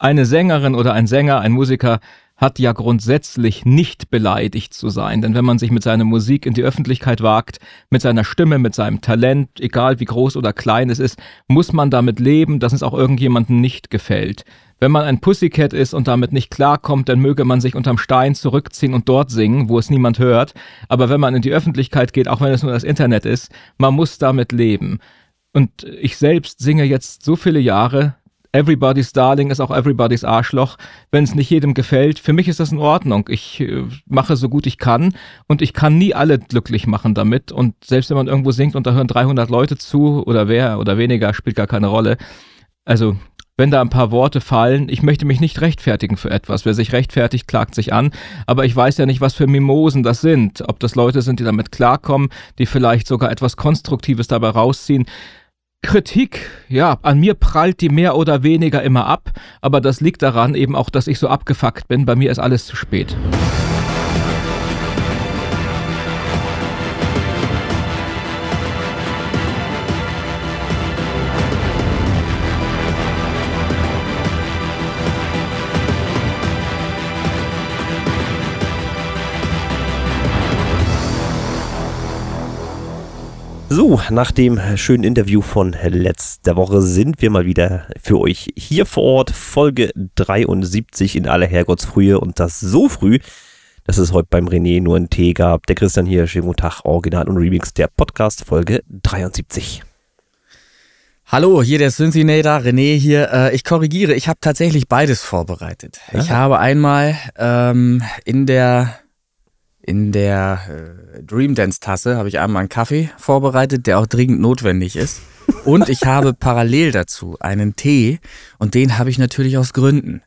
eine Sängerin oder ein Sänger, ein Musiker hat ja grundsätzlich nicht beleidigt zu sein. Denn wenn man sich mit seiner Musik in die Öffentlichkeit wagt, mit seiner Stimme, mit seinem Talent, egal wie groß oder klein es ist, muss man damit leben, dass es auch irgendjemandem nicht gefällt. Wenn man ein Pussycat ist und damit nicht klarkommt, dann möge man sich unterm Stein zurückziehen und dort singen, wo es niemand hört. Aber wenn man in die Öffentlichkeit geht, auch wenn es nur das Internet ist, man muss damit leben. Und ich selbst singe jetzt so viele Jahre, Everybody's Darling ist auch Everybody's Arschloch. Wenn es nicht jedem gefällt, für mich ist das in Ordnung. Ich äh, mache so gut ich kann und ich kann nie alle glücklich machen damit. Und selbst wenn man irgendwo singt und da hören 300 Leute zu oder wer oder weniger, spielt gar keine Rolle. Also wenn da ein paar Worte fallen, ich möchte mich nicht rechtfertigen für etwas. Wer sich rechtfertigt, klagt sich an. Aber ich weiß ja nicht, was für Mimosen das sind. Ob das Leute sind, die damit klarkommen, die vielleicht sogar etwas Konstruktives dabei rausziehen. Kritik, ja, an mir prallt die mehr oder weniger immer ab, aber das liegt daran eben auch, dass ich so abgefuckt bin. Bei mir ist alles zu spät. So, nach dem schönen Interview von letzter Woche sind wir mal wieder für euch hier vor Ort. Folge 73 in aller Herrgottsfrühe und das so früh, dass es heute beim René nur einen Tee gab. Der Christian hier, schönen guten Tag, Original und Remix der Podcast, Folge 73. Hallo, hier der Synthinator, René hier. Äh, ich korrigiere, ich habe tatsächlich beides vorbereitet. Ja. Ich habe einmal ähm, in der in der äh, Dream Dance Tasse habe ich einmal einen Kaffee vorbereitet, der auch dringend notwendig ist. Und ich habe parallel dazu einen Tee und den habe ich natürlich aus Gründen.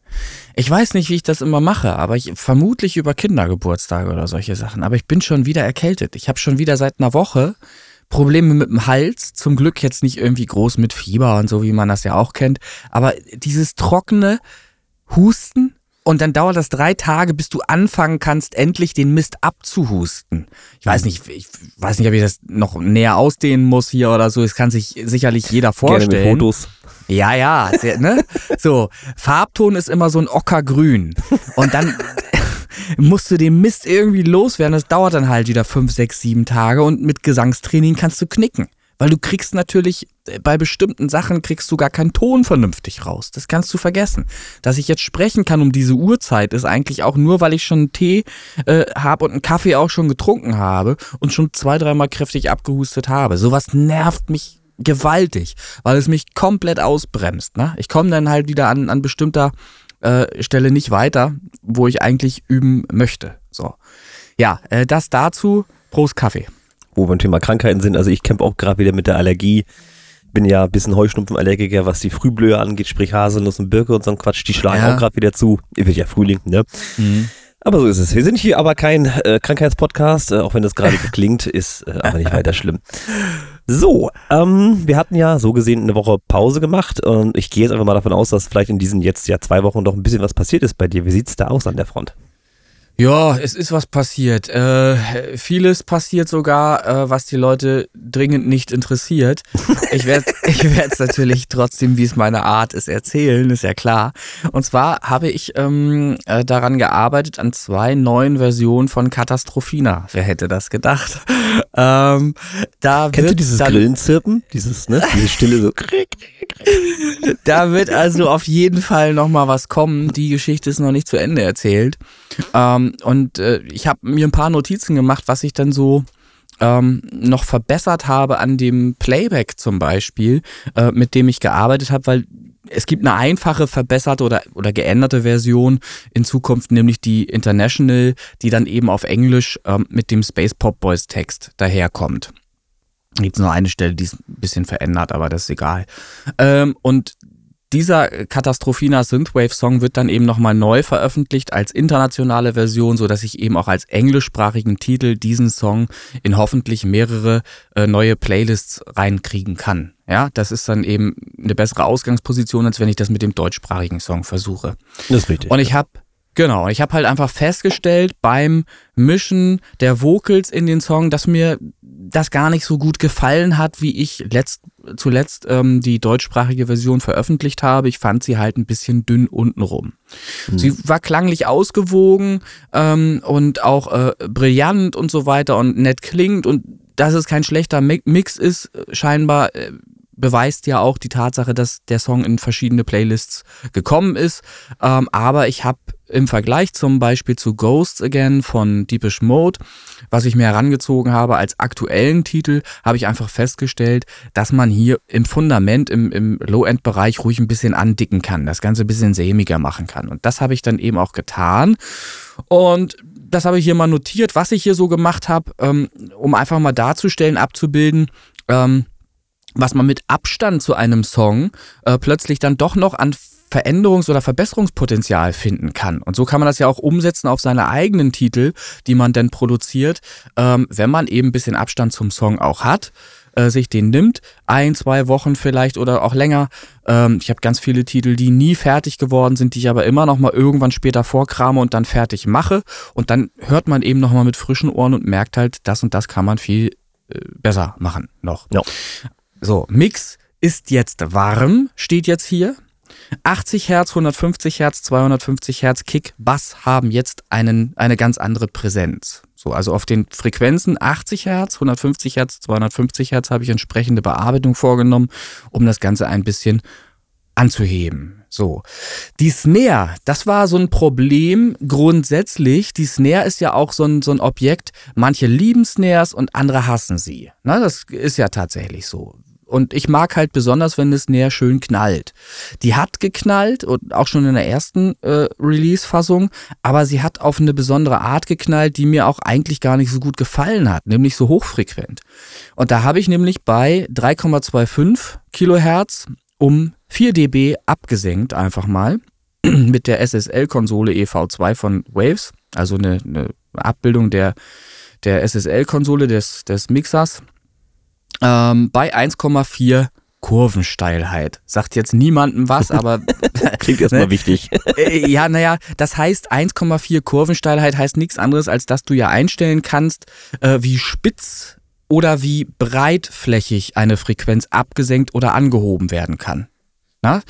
Ich weiß nicht, wie ich das immer mache, aber ich vermutlich über Kindergeburtstage oder solche Sachen. Aber ich bin schon wieder erkältet. Ich habe schon wieder seit einer Woche Probleme mit dem Hals. Zum Glück jetzt nicht irgendwie groß mit Fieber und so, wie man das ja auch kennt. Aber dieses trockene Husten und dann dauert das drei Tage, bis du anfangen kannst, endlich den Mist abzuhusten. Ich weiß nicht, ich weiß nicht, ob ich das noch näher ausdehnen muss hier oder so. Das kann sich sicherlich jeder vorstellen. Gerne mit Fotos. Ja, ja, sehr, ne? So, Farbton ist immer so ein Ockergrün. Und dann musst du den Mist irgendwie loswerden. Das dauert dann halt wieder fünf, sechs, sieben Tage und mit Gesangstraining kannst du knicken. Weil du kriegst natürlich, äh, bei bestimmten Sachen kriegst du gar keinen Ton vernünftig raus. Das kannst du vergessen. Dass ich jetzt sprechen kann um diese Uhrzeit, ist eigentlich auch nur, weil ich schon einen Tee äh, habe und einen Kaffee auch schon getrunken habe und schon zwei, dreimal kräftig abgehustet habe. Sowas nervt mich gewaltig, weil es mich komplett ausbremst. Ne? Ich komme dann halt wieder an, an bestimmter äh, Stelle nicht weiter, wo ich eigentlich üben möchte. So. Ja, äh, das dazu. Prost Kaffee wo wir beim Thema Krankheiten sind. Also ich kämpfe auch gerade wieder mit der Allergie. Bin ja ein bisschen Heuschnupfenallergiker, was die Frühblöhe angeht, sprich Haselnuss und Birke und so ein Quatsch. Die schlagen ja. auch gerade wieder zu. Ihr wird ja Frühling, ne? Mhm. Aber so ist es. Wir sind hier aber kein äh, Krankheitspodcast, äh, auch wenn das gerade so klingt, ist äh, aber nicht weiter schlimm. So, ähm, wir hatten ja so gesehen eine Woche Pause gemacht und ich gehe jetzt einfach mal davon aus, dass vielleicht in diesen jetzt ja zwei Wochen doch ein bisschen was passiert ist bei dir. Wie sieht's da aus an der Front? Ja, es ist was passiert. Äh, vieles passiert sogar, äh, was die Leute dringend nicht interessiert. Ich werde ich es natürlich trotzdem, wie es meine Art ist, erzählen, ist ja klar. Und zwar habe ich ähm, äh, daran gearbeitet, an zwei neuen Versionen von Katastrophina. Wer hätte das gedacht? Ähm, da Kennst du dieses Grillenzirpen? Dieses, ne? Diese Stille so. da wird also auf jeden Fall nochmal was kommen. Die Geschichte ist noch nicht zu Ende erzählt. Ähm, und äh, ich habe mir ein paar Notizen gemacht, was ich dann so ähm, noch verbessert habe an dem Playback zum Beispiel, äh, mit dem ich gearbeitet habe, weil es gibt eine einfache, verbesserte oder, oder geänderte Version in Zukunft, nämlich die International, die dann eben auf Englisch ähm, mit dem Space Pop Boys Text daherkommt. Gibt es nur eine Stelle, die ist ein bisschen verändert, aber das ist egal. Ähm, und dieser Katastrophina Synthwave-Song wird dann eben nochmal neu veröffentlicht als internationale Version, so dass ich eben auch als englischsprachigen Titel diesen Song in hoffentlich mehrere äh, neue Playlists reinkriegen kann. Ja, das ist dann eben eine bessere Ausgangsposition, als wenn ich das mit dem deutschsprachigen Song versuche. Das ist richtig. Und ich habe Genau, ich habe halt einfach festgestellt beim Mischen der Vocals in den Song, dass mir das gar nicht so gut gefallen hat, wie ich letzt, zuletzt ähm, die deutschsprachige Version veröffentlicht habe. Ich fand sie halt ein bisschen dünn untenrum. Mhm. Sie war klanglich ausgewogen ähm, und auch äh, brillant und so weiter und nett klingt und dass es kein schlechter Mix ist, scheinbar äh, beweist ja auch die Tatsache, dass der Song in verschiedene Playlists gekommen ist. Ähm, aber ich habe im Vergleich zum Beispiel zu Ghosts Again von Deepish Mode, was ich mir herangezogen habe als aktuellen Titel, habe ich einfach festgestellt, dass man hier im Fundament, im, im Low-End-Bereich ruhig ein bisschen andicken kann, das Ganze ein bisschen sämiger machen kann. Und das habe ich dann eben auch getan. Und das habe ich hier mal notiert, was ich hier so gemacht habe, ähm, um einfach mal darzustellen, abzubilden, ähm, was man mit Abstand zu einem Song äh, plötzlich dann doch noch an Veränderungs- oder Verbesserungspotenzial finden kann. Und so kann man das ja auch umsetzen auf seine eigenen Titel, die man dann produziert, ähm, wenn man eben ein bisschen Abstand zum Song auch hat, äh, sich den nimmt, ein, zwei Wochen vielleicht oder auch länger. Ähm, ich habe ganz viele Titel, die nie fertig geworden sind, die ich aber immer noch mal irgendwann später vorkrame und dann fertig mache. Und dann hört man eben noch mal mit frischen Ohren und merkt halt, das und das kann man viel äh, besser machen noch. Ja. So, Mix ist jetzt warm, steht jetzt hier. 80 Hertz, 150 Hertz, 250 Hertz Kick, Bass haben jetzt einen, eine ganz andere Präsenz. So, also auf den Frequenzen 80 Hertz, 150 Hertz, 250 Hertz habe ich entsprechende Bearbeitung vorgenommen, um das Ganze ein bisschen anzuheben. So. Die Snare, das war so ein Problem grundsätzlich. Die Snare ist ja auch so ein, so ein Objekt. Manche lieben Snares und andere hassen sie. Na, das ist ja tatsächlich so. Und ich mag halt besonders, wenn es näher schön knallt. Die hat geknallt und auch schon in der ersten äh, Release-Fassung, aber sie hat auf eine besondere Art geknallt, die mir auch eigentlich gar nicht so gut gefallen hat, nämlich so hochfrequent. Und da habe ich nämlich bei 3,25 Kilohertz um 4 dB abgesenkt einfach mal mit der SSL-Konsole EV2 von Waves, also eine, eine Abbildung der, der SSL-Konsole des, des Mixers ähm, bei 1,4 Kurvensteilheit. Sagt jetzt niemandem was, aber. Klingt erstmal ne? wichtig. Äh, ja, naja, das heißt 1,4 Kurvensteilheit heißt nichts anderes, als dass du ja einstellen kannst, äh, wie spitz oder wie breitflächig eine Frequenz abgesenkt oder angehoben werden kann. Na?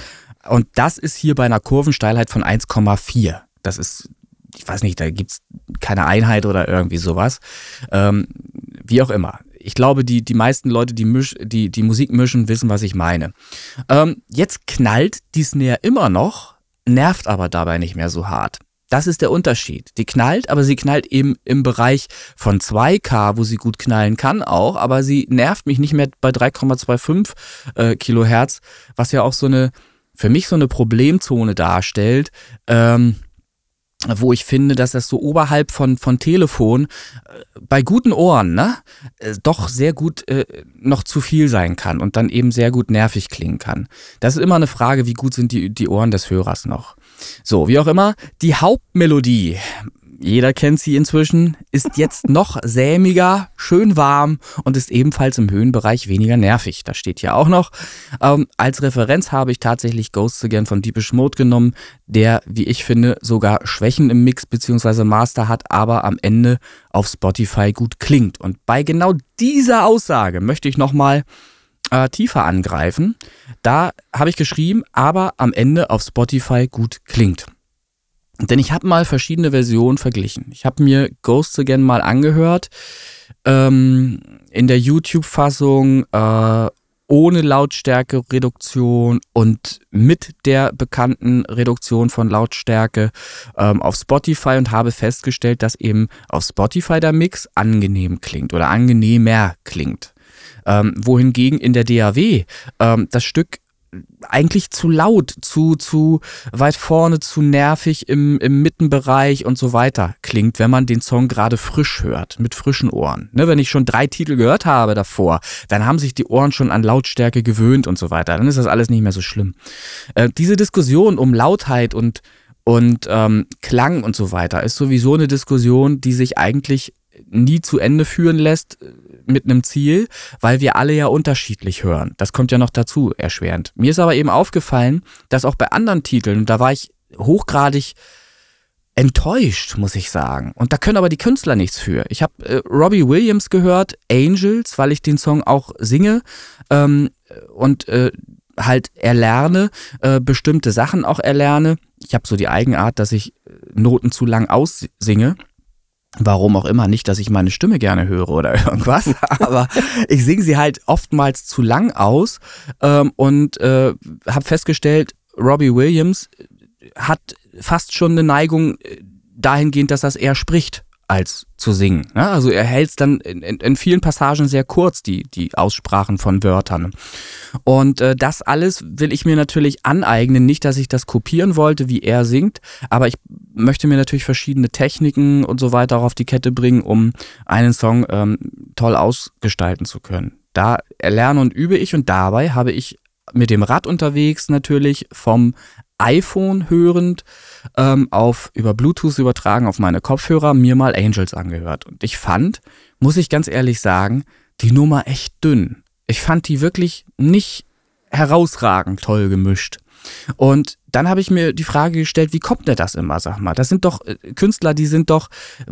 Und das ist hier bei einer Kurvensteilheit von 1,4. Das ist, ich weiß nicht, da gibt's keine Einheit oder irgendwie sowas. Ähm, wie auch immer ich glaube, die, die meisten Leute, die, misch, die, die Musik mischen, wissen, was ich meine. Ähm, jetzt knallt die Snare immer noch, nervt aber dabei nicht mehr so hart. Das ist der Unterschied. Die knallt, aber sie knallt eben im Bereich von 2K, wo sie gut knallen kann auch, aber sie nervt mich nicht mehr bei 3,25 äh, Kilohertz, was ja auch so eine, für mich so eine Problemzone darstellt. Ähm, wo ich finde, dass das so oberhalb von, von Telefon äh, bei guten Ohren ne, äh, doch sehr gut äh, noch zu viel sein kann und dann eben sehr gut nervig klingen kann. Das ist immer eine Frage, wie gut sind die, die Ohren des Hörers noch. So, wie auch immer, die Hauptmelodie jeder kennt sie inzwischen, ist jetzt noch sämiger, schön warm und ist ebenfalls im Höhenbereich weniger nervig. Das steht hier auch noch. Ähm, als Referenz habe ich tatsächlich Ghosts Again von Deepish Mode genommen, der, wie ich finde, sogar Schwächen im Mix bzw. Master hat, aber am Ende auf Spotify gut klingt. Und bei genau dieser Aussage möchte ich nochmal äh, tiefer angreifen. Da habe ich geschrieben, aber am Ende auf Spotify gut klingt. Denn ich habe mal verschiedene Versionen verglichen. Ich habe mir Ghosts Again mal angehört. Ähm, in der YouTube-Fassung äh, ohne Lautstärke-Reduktion und mit der bekannten Reduktion von Lautstärke ähm, auf Spotify und habe festgestellt, dass eben auf Spotify der Mix angenehm klingt oder angenehmer klingt. Ähm, wohingegen in der DAW ähm, das Stück eigentlich zu laut, zu, zu weit vorne, zu nervig im, im Mittenbereich und so weiter klingt, wenn man den Song gerade frisch hört, mit frischen Ohren. Ne, wenn ich schon drei Titel gehört habe davor, dann haben sich die Ohren schon an Lautstärke gewöhnt und so weiter. Dann ist das alles nicht mehr so schlimm. Äh, diese Diskussion um Lautheit und, und ähm, Klang und so weiter ist sowieso eine Diskussion, die sich eigentlich nie zu Ende führen lässt, mit einem Ziel, weil wir alle ja unterschiedlich hören. Das kommt ja noch dazu, erschwerend. Mir ist aber eben aufgefallen, dass auch bei anderen Titeln, da war ich hochgradig enttäuscht, muss ich sagen. Und da können aber die Künstler nichts für. Ich habe äh, Robbie Williams gehört, Angels, weil ich den Song auch singe ähm, und äh, halt erlerne, äh, bestimmte Sachen auch erlerne. Ich habe so die Eigenart, dass ich äh, Noten zu lang aussinge. Warum auch immer, nicht, dass ich meine Stimme gerne höre oder irgendwas, aber ich singe sie halt oftmals zu lang aus ähm, und äh, habe festgestellt, Robbie Williams hat fast schon eine Neigung äh, dahingehend, dass das eher spricht als zu singen. Ne? Also er hält es dann in, in, in, vielen Passagen sehr kurz, die, die Aussprachen von Wörtern. Und äh, das alles will ich mir natürlich aneignen. Nicht, dass ich das kopieren wollte, wie er singt, aber ich möchte mir natürlich verschiedene Techniken und so weiter auf die Kette bringen, um einen Song ähm, toll ausgestalten zu können. Da erlerne und übe ich und dabei habe ich mit dem Rad unterwegs natürlich vom iPhone hörend ähm, auf über Bluetooth übertragen auf meine Kopfhörer mir mal Angels angehört und ich fand, muss ich ganz ehrlich sagen, die Nummer echt dünn. Ich fand die wirklich nicht herausragend toll gemischt. Und dann habe ich mir die Frage gestellt, wie kommt denn das immer, sag mal? Das sind doch äh, Künstler, die sind doch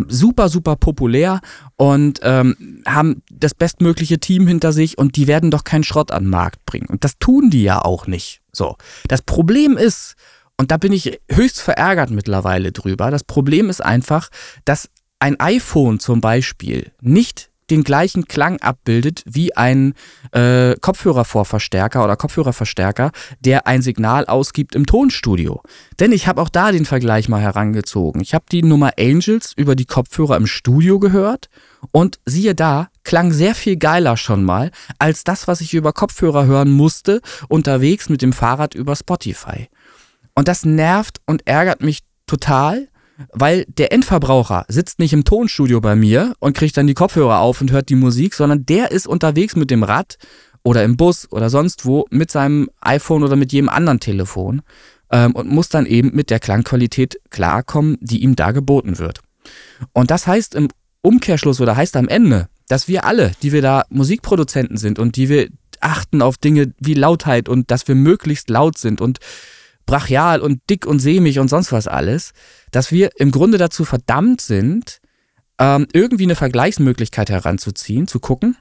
super, super populär und ähm, haben das bestmögliche Team hinter sich und die werden doch keinen Schrott an den Markt bringen. Und das tun die ja auch nicht. So. Das Problem ist, und da bin ich höchst verärgert mittlerweile drüber, das Problem ist einfach, dass ein iPhone zum Beispiel nicht den gleichen Klang abbildet wie ein äh, Kopfhörervorverstärker oder Kopfhörerverstärker, der ein Signal ausgibt im Tonstudio. Denn ich habe auch da den Vergleich mal herangezogen. Ich habe die Nummer Angels über die Kopfhörer im Studio gehört und siehe da, klang sehr viel geiler schon mal als das, was ich über Kopfhörer hören musste, unterwegs mit dem Fahrrad über Spotify. Und das nervt und ärgert mich total, weil der Endverbraucher sitzt nicht im Tonstudio bei mir und kriegt dann die Kopfhörer auf und hört die Musik, sondern der ist unterwegs mit dem Rad oder im Bus oder sonst wo mit seinem iPhone oder mit jedem anderen Telefon ähm, und muss dann eben mit der Klangqualität klarkommen, die ihm da geboten wird. Und das heißt im Umkehrschluss oder heißt am Ende, dass wir alle, die wir da Musikproduzenten sind und die wir achten auf Dinge wie Lautheit und dass wir möglichst laut sind und brachial und dick und sämig und sonst was alles, dass wir im Grunde dazu verdammt sind, ähm, irgendwie eine Vergleichsmöglichkeit heranzuziehen, zu gucken,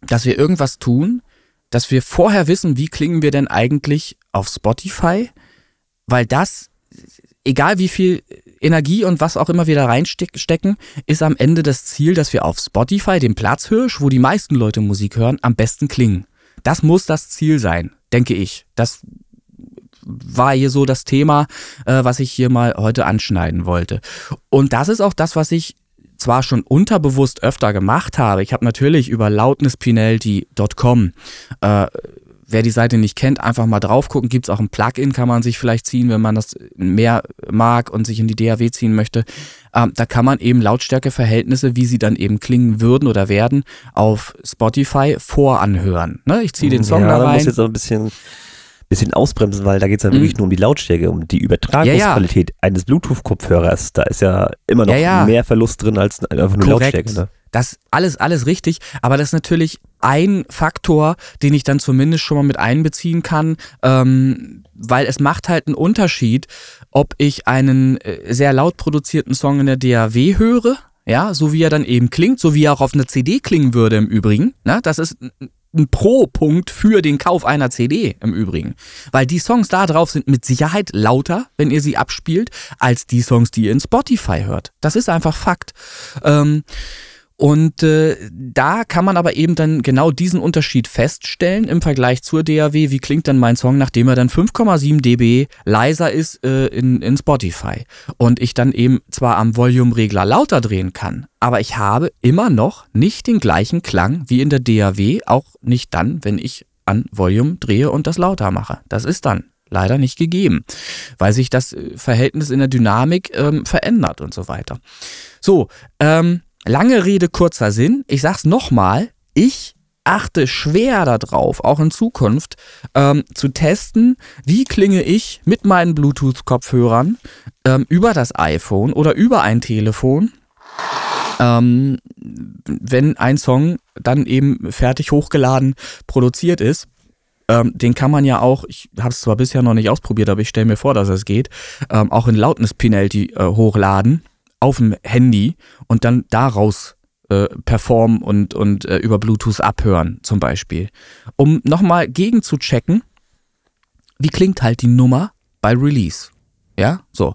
dass wir irgendwas tun, dass wir vorher wissen, wie klingen wir denn eigentlich auf Spotify, weil das, egal wie viel Energie und was auch immer wir da reinstecken, ist am Ende das Ziel, dass wir auf Spotify, dem Platzhirsch, wo die meisten Leute Musik hören, am besten klingen. Das muss das Ziel sein, denke ich. Das war hier so das Thema, äh, was ich hier mal heute anschneiden wollte. Und das ist auch das, was ich zwar schon unterbewusst öfter gemacht habe. Ich habe natürlich über loudnesspinelli.com äh, Wer die Seite nicht kennt, einfach mal drauf gucken. Gibt es auch ein Plugin, kann man sich vielleicht ziehen, wenn man das mehr mag und sich in die DAW ziehen möchte. Ähm, da kann man eben Lautstärkeverhältnisse, wie sie dann eben klingen würden oder werden, auf Spotify voranhören. Ne? Ich ziehe den Song ja, da rein. muss jetzt auch ein bisschen bisschen ausbremsen, weil da geht es ja mhm. wirklich nur um die Lautstärke, um die Übertragungsqualität ja, ja. eines Bluetooth-Kopfhörers. Da ist ja immer noch ja, mehr Verlust drin als einfach nur Korrekt. Lautstärke. Ne? Das alles, alles richtig, aber das ist natürlich ein Faktor, den ich dann zumindest schon mal mit einbeziehen kann, ähm, weil es macht halt einen Unterschied, ob ich einen äh, sehr laut produzierten Song in der DAW höre, ja, so wie er dann eben klingt, so wie er auch auf einer CD klingen würde im Übrigen. Ne? Das ist ein Pro-Punkt für den Kauf einer CD im Übrigen. Weil die Songs da drauf sind mit Sicherheit lauter, wenn ihr sie abspielt, als die Songs, die ihr in Spotify hört. Das ist einfach Fakt. Ähm, und äh, da kann man aber eben dann genau diesen Unterschied feststellen im Vergleich zur DAW. Wie klingt dann mein Song, nachdem er dann 5,7 dB leiser ist äh, in, in Spotify? Und ich dann eben zwar am Volume-Regler lauter drehen kann, aber ich habe immer noch nicht den gleichen Klang wie in der DAW, auch nicht dann, wenn ich an Volume drehe und das lauter mache. Das ist dann leider nicht gegeben, weil sich das äh, Verhältnis in der Dynamik ähm, verändert und so weiter. So, ähm, Lange Rede, kurzer Sinn. Ich sag's nochmal. Ich achte schwer darauf, auch in Zukunft ähm, zu testen, wie klinge ich mit meinen Bluetooth-Kopfhörern ähm, über das iPhone oder über ein Telefon, ähm, wenn ein Song dann eben fertig hochgeladen produziert ist. ähm, den kann man ja auch, ich habe es zwar bisher noch nicht ausprobiert, aber ich stelle mir vor, dass es geht, ähm, auch in Loudness Penalty äh, hochladen auf dem Handy und dann daraus äh, performen und, und äh, über Bluetooth abhören zum Beispiel. Um nochmal gegen zu checken, wie klingt halt die Nummer bei Release. Ja, so.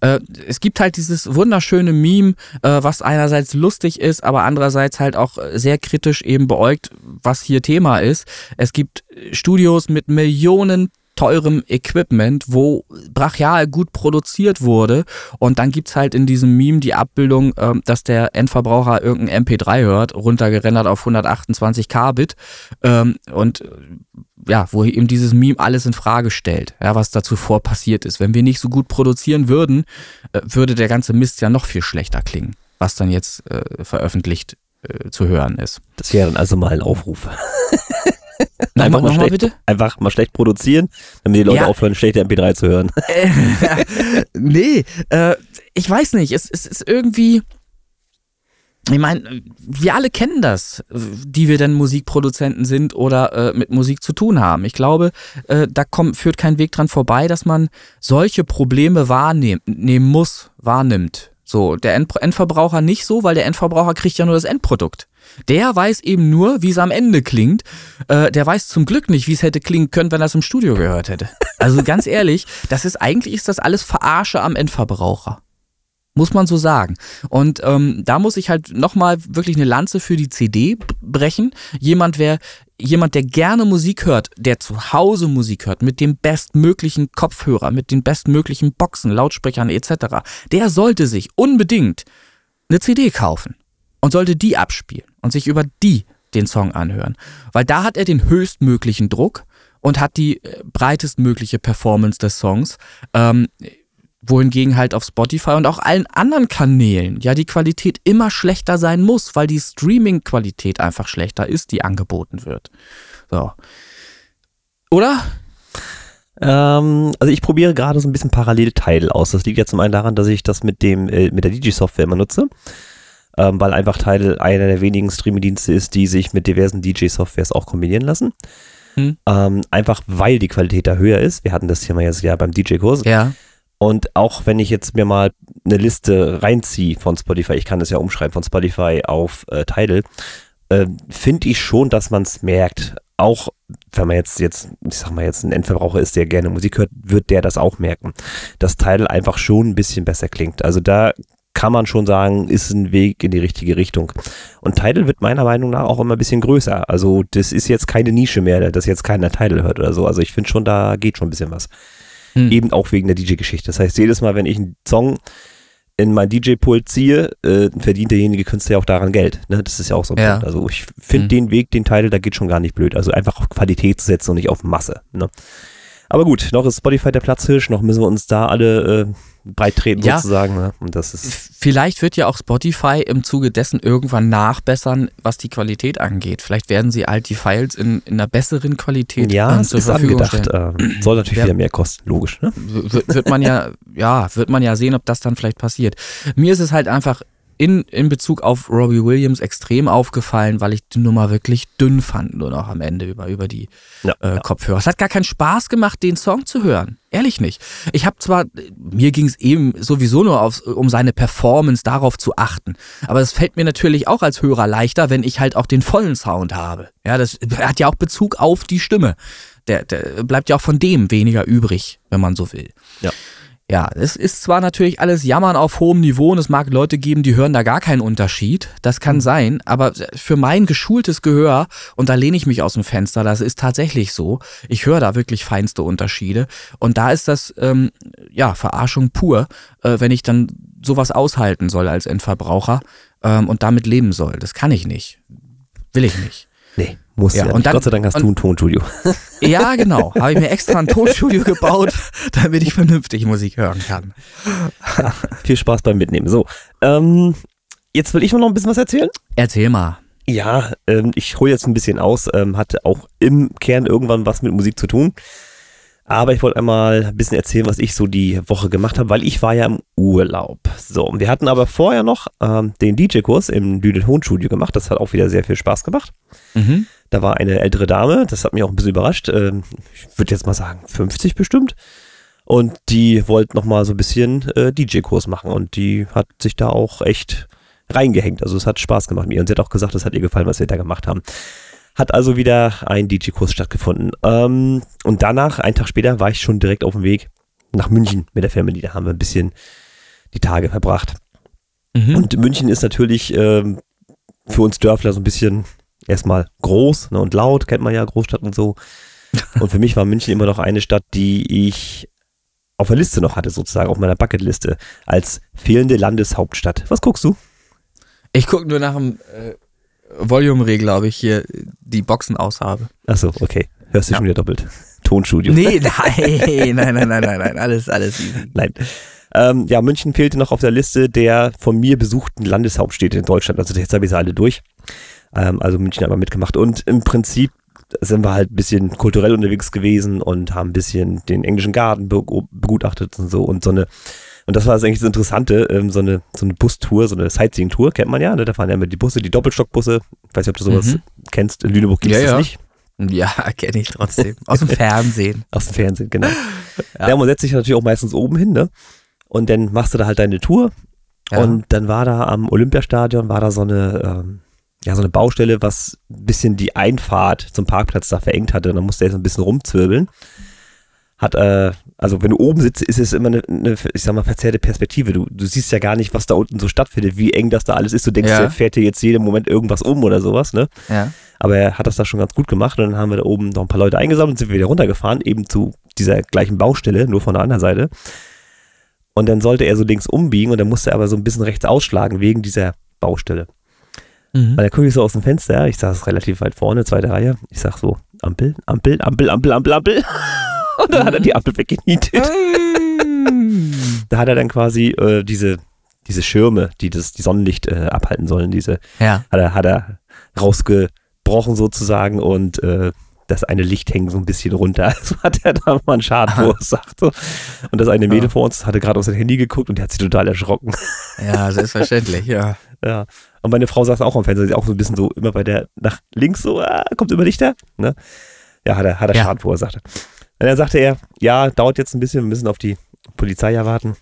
Äh, es gibt halt dieses wunderschöne Meme, äh, was einerseits lustig ist, aber andererseits halt auch sehr kritisch eben beäugt, was hier Thema ist. Es gibt Studios mit Millionen teurem Equipment, wo brachial gut produziert wurde. Und dann gibt's halt in diesem Meme die Abbildung, äh, dass der Endverbraucher irgendein MP3 hört, runtergerendert auf 128 Kbit. Ähm, und äh, ja, wo eben dieses Meme alles in Frage stellt, ja, was da zuvor passiert ist. Wenn wir nicht so gut produzieren würden, äh, würde der ganze Mist ja noch viel schlechter klingen, was dann jetzt äh, veröffentlicht äh, zu hören ist. Das wäre dann also mal ein Aufruf. Einfach, mal schlecht, bitte? einfach mal schlecht produzieren, damit die Leute ja. aufhören, schlechte MP3 zu hören. Äh, nee, äh, ich weiß nicht. Es, es ist irgendwie. Ich meine, wir alle kennen das, die wir denn Musikproduzenten sind oder äh, mit Musik zu tun haben. Ich glaube, äh, da kommt, führt kein Weg dran vorbei, dass man solche Probleme wahrnehmen nehmen muss, wahrnimmt. So, der End Endverbraucher nicht so, weil der Endverbraucher kriegt ja nur das Endprodukt. Der weiß eben nur, wie es am Ende klingt. Äh, der weiß zum Glück nicht, wie es hätte klingen können, wenn er es im Studio gehört hätte. Also ganz ehrlich, das ist eigentlich ist das alles Verarsche am Endverbraucher. Muss man so sagen. Und ähm, da muss ich halt nochmal wirklich eine Lanze für die CD brechen. Jemand, wer, jemand, der gerne Musik hört, der zu Hause Musik hört, mit dem bestmöglichen Kopfhörer, mit den bestmöglichen Boxen, Lautsprechern etc., der sollte sich unbedingt eine CD kaufen und sollte die abspielen und sich über die den Song anhören. Weil da hat er den höchstmöglichen Druck und hat die äh, breitestmögliche Performance des Songs. Ähm, wohingegen halt auf Spotify und auch allen anderen Kanälen ja die Qualität immer schlechter sein muss, weil die Streaming-Qualität einfach schlechter ist, die angeboten wird. So. Oder? Ähm, also ich probiere gerade so ein bisschen Parallelteil aus. Das liegt ja zum einen daran, dass ich das mit dem äh, mit der DJ-Software immer nutze ähm, weil einfach Teil einer der wenigen Streaming-Dienste ist, die sich mit diversen DJ-Softwares auch kombinieren lassen. Hm. Ähm, einfach weil die Qualität da höher ist. Wir hatten das Thema jetzt ja beim DJ-Kurs. Ja. Und auch wenn ich jetzt mir mal eine Liste reinziehe von Spotify, ich kann das ja umschreiben von Spotify auf äh, Tidal, äh, finde ich schon, dass man es merkt. Auch wenn man jetzt, jetzt, ich sag mal, jetzt ein Endverbraucher ist, der gerne Musik hört, wird der das auch merken, dass Tidal einfach schon ein bisschen besser klingt. Also da kann man schon sagen, ist ein Weg in die richtige Richtung. Und Tidal wird meiner Meinung nach auch immer ein bisschen größer. Also das ist jetzt keine Nische mehr, dass jetzt keiner Tidal hört oder so. Also ich finde schon, da geht schon ein bisschen was. Hm. Eben auch wegen der DJ-Geschichte. Das heißt, jedes Mal, wenn ich einen Song in mein DJ-Pult ziehe, äh, verdient derjenige Künstler ja auch daran Geld. Ne? Das ist ja auch so ja. Also ich finde hm. den Weg, den Tidal, da geht schon gar nicht blöd. Also einfach auf Qualität zu setzen und nicht auf Masse. Ne? Aber gut, noch ist Spotify der Platzhirsch, noch müssen wir uns da alle äh, breit treten ja, sozusagen. Ne? Und das ist vielleicht wird ja auch Spotify im Zuge dessen irgendwann nachbessern, was die Qualität angeht. Vielleicht werden sie halt die Files in, in einer besseren Qualität ja, ähm, zur Verfügung angedacht. stellen. Ähm, soll natürlich ja. wieder mehr kosten, logisch. Ne? Wird man ja, ja, wird man ja sehen, ob das dann vielleicht passiert. Mir ist es halt einfach in, in Bezug auf Robbie Williams extrem aufgefallen, weil ich die Nummer wirklich dünn fand, nur noch am Ende über, über die ja, äh, ja. Kopfhörer. Es hat gar keinen Spaß gemacht, den Song zu hören. Ehrlich nicht. Ich habe zwar, mir ging es eben sowieso nur auf, um seine Performance darauf zu achten. Aber es fällt mir natürlich auch als Hörer leichter, wenn ich halt auch den vollen Sound habe. Ja, das hat ja auch Bezug auf die Stimme. Der, der bleibt ja auch von dem weniger übrig, wenn man so will. Ja. Ja, es ist zwar natürlich alles Jammern auf hohem Niveau und es mag Leute geben, die hören da gar keinen Unterschied. Das kann mhm. sein, aber für mein geschultes Gehör, und da lehne ich mich aus dem Fenster, das ist tatsächlich so, ich höre da wirklich feinste Unterschiede. Und da ist das, ähm, ja, Verarschung pur, äh, wenn ich dann sowas aushalten soll als Endverbraucher ähm, und damit leben soll. Das kann ich nicht. Will ich nicht. Nee. Muss ja, ja und dann, Gott sei Dank hast und, du ein Tonstudio. Ja, genau. Habe ich mir extra ein Tonstudio gebaut, damit ich vernünftig Musik hören kann. Ja, viel Spaß beim Mitnehmen. So, ähm, jetzt will ich noch ein bisschen was erzählen. Erzähl mal. Ja, ähm, ich hole jetzt ein bisschen aus. Ähm, hatte auch im Kern irgendwann was mit Musik zu tun. Aber ich wollte einmal ein bisschen erzählen, was ich so die Woche gemacht habe, weil ich war ja im Urlaub. So, wir hatten aber vorher noch ähm, den DJ-Kurs im Lüde Tonstudio gemacht. Das hat auch wieder sehr viel Spaß gemacht. Mhm. Da war eine ältere Dame, das hat mich auch ein bisschen überrascht. Ähm, ich würde jetzt mal sagen 50 bestimmt. Und die wollte nochmal so ein bisschen äh, DJ-Kurs machen und die hat sich da auch echt reingehängt. Also es hat Spaß gemacht mit ihr und sie hat auch gesagt, es hat ihr gefallen, was wir da gemacht haben. Hat also wieder ein DJ-Kurs stattgefunden. Ähm, und danach, einen Tag später, war ich schon direkt auf dem Weg nach München mit der Family. Da haben wir ein bisschen die Tage verbracht. Mhm. Und München ist natürlich ähm, für uns Dörfler so ein bisschen erstmal groß ne, und laut, kennt man ja Großstadt und so. Und für mich war München immer noch eine Stadt, die ich auf der Liste noch hatte, sozusagen, auf meiner Bucketliste, als fehlende Landeshauptstadt. Was guckst du? Ich gucke nur nach dem äh, Volume-Regler, ob ich hier die Boxen aushabe. Achso, okay. Hörst du ja. schon wieder doppelt. Tonstudio. Nee, nein, nein, nein, nein, nein, nein, alles, alles easy. Nein. Ähm, ja, München fehlte noch auf der Liste der von mir besuchten Landeshauptstädte in Deutschland. Also jetzt habe ich sie alle durch. Ähm, also München aber mitgemacht. Und im Prinzip sind wir halt ein bisschen kulturell unterwegs gewesen und haben ein bisschen den englischen Garten begutachtet und so und so eine und das war das eigentlich das Interessante, ähm, so eine so eine Bustour, so eine Sightseeing-Tour, kennt man ja, ne? Da fahren ja immer die Busse, die Doppelstockbusse. Ich weiß nicht, ob du sowas mhm. kennst. In Lüneburg gibt es ja, das ja. nicht. Ja, kenne ich trotzdem. Aus dem Fernsehen. Aus dem Fernsehen, genau. Ja, ja man setzt sich natürlich auch meistens oben hin, ne? Und dann machst du da halt deine Tour. Ja. Und dann war da am Olympiastadion, war da so eine, ähm, ja, so eine Baustelle, was ein bisschen die Einfahrt zum Parkplatz da verengt hatte. Und dann musste er so ein bisschen rumzwirbeln. Hat, äh, also wenn du oben sitzt, ist es immer eine, eine, ich sag mal, verzerrte Perspektive. Du, du siehst ja gar nicht, was da unten so stattfindet, wie eng das da alles ist. Du denkst, ja. er fährt dir jetzt jeden Moment irgendwas um oder sowas, ne? Ja. Aber er hat das da schon ganz gut gemacht und dann haben wir da oben noch ein paar Leute eingesammelt und sind wieder runtergefahren, eben zu dieser gleichen Baustelle, nur von der anderen Seite. Und dann sollte er so links umbiegen und dann musste er aber so ein bisschen rechts ausschlagen wegen dieser Baustelle. Mhm. Weil da gucke ich so aus dem Fenster, ich saß relativ weit vorne, zweite Reihe. Ich sag so, Ampel, Ampel, Ampel, Ampel, Ampel, Ampel. Und dann mhm. hat er die Ampel weggenietet. da hat er dann quasi äh, diese, diese Schirme, die das die Sonnenlicht äh, abhalten sollen, diese ja. hat er, hat er rausgebrochen sozusagen und äh, das eine Licht hängt so ein bisschen runter. Also hat er da mal einen Schaden verursacht. So. Und das eine Mädel ja. vor uns hatte gerade auf sein Handy geguckt und die hat sich total erschrocken. Ja, selbstverständlich, ja. Ja. Und meine Frau saß auch am Fenster, sie auch so ein bisschen so immer bei der nach links so, ah, kommt immer Lichter. Ne? Ja, hat er, hat er ja. Schaden verursacht. Und dann sagte er, ja, dauert jetzt ein bisschen, wir müssen auf die Polizei erwarten.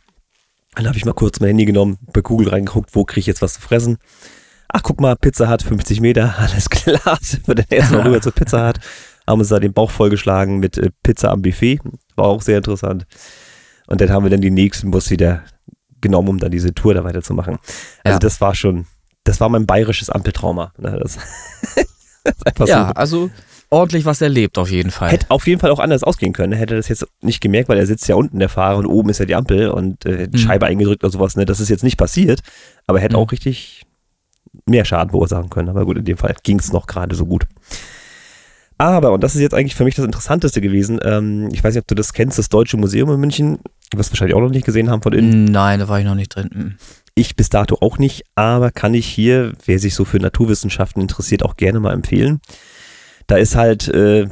Dann habe ich mal kurz mein Handy genommen, bei Google reingeguckt, wo kriege ich jetzt was zu fressen. Ach, guck mal, Pizza hat 50 Meter, alles klar. Sind wir dann erstmal rüber zur Pizza hat haben uns da den Bauch vollgeschlagen mit äh, Pizza am Buffet. War auch sehr interessant. Und dann haben wir dann die nächsten Bus wieder genommen, um dann diese Tour da weiterzumachen. Also ja. das war schon, das war mein bayerisches Ampeltrauma. Ne? Das, das ja, so. also ordentlich was erlebt auf jeden Fall. Hätte auf jeden Fall auch anders ausgehen können. Hätte das jetzt nicht gemerkt, weil er sitzt ja unten der Fahrer und oben ist ja die Ampel und äh, mhm. Scheibe eingedrückt oder sowas. Ne? Das ist jetzt nicht passiert, aber hätte mhm. auch richtig mehr Schaden verursachen können. Aber gut, in dem Fall ging es noch gerade so gut. Aber, und das ist jetzt eigentlich für mich das Interessanteste gewesen, ähm, ich weiß nicht, ob du das kennst, das Deutsche Museum in München, was wahrscheinlich auch noch nicht gesehen haben von innen. Nein, da war ich noch nicht drin. Mhm. Ich bis dato auch nicht, aber kann ich hier, wer sich so für Naturwissenschaften interessiert, auch gerne mal empfehlen. Da ist halt äh,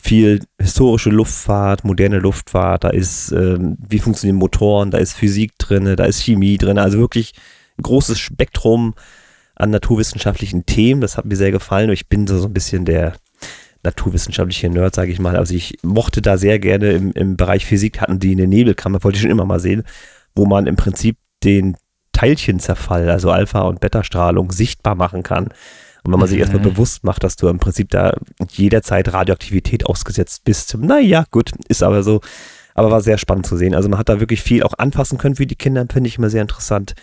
viel historische Luftfahrt, moderne Luftfahrt, da ist, äh, wie funktionieren Motoren, da ist Physik drin, da ist Chemie drin, also wirklich ein großes Spektrum an naturwissenschaftlichen Themen. Das hat mir sehr gefallen. Ich bin so ein bisschen der naturwissenschaftliche Nerd, sage ich mal. Also ich mochte da sehr gerne im, im Bereich Physik hatten die eine Nebelkammer, wollte ich schon immer mal sehen, wo man im Prinzip den Teilchenzerfall, also Alpha- und Beta-Strahlung, sichtbar machen kann. Und wenn man sich mhm. erstmal bewusst macht, dass du im Prinzip da jederzeit Radioaktivität ausgesetzt bist, naja, gut, ist aber so. Aber war sehr spannend zu sehen. Also man hat da wirklich viel auch anfassen können für die Kinder, finde ich immer sehr interessant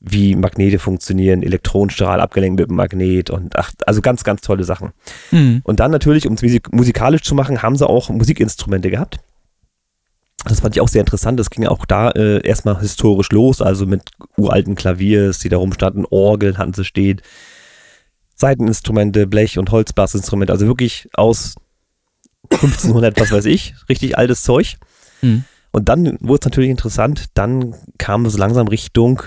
wie Magnete funktionieren, Elektronenstrahl abgelenkt mit dem Magnet und ach, also ganz, ganz tolle Sachen. Mhm. Und dann natürlich, um es musikalisch zu machen, haben sie auch Musikinstrumente gehabt. Das fand ich auch sehr interessant. Das ging auch da äh, erstmal historisch los, also mit uralten Klaviers, die da rumstanden, Orgeln hatten sie stehen, Seiteninstrumente, Blech- und Holzblassinstrumente, also wirklich aus 1500, was weiß ich, richtig altes Zeug. Mhm. Und dann wurde es natürlich interessant, dann kam es langsam Richtung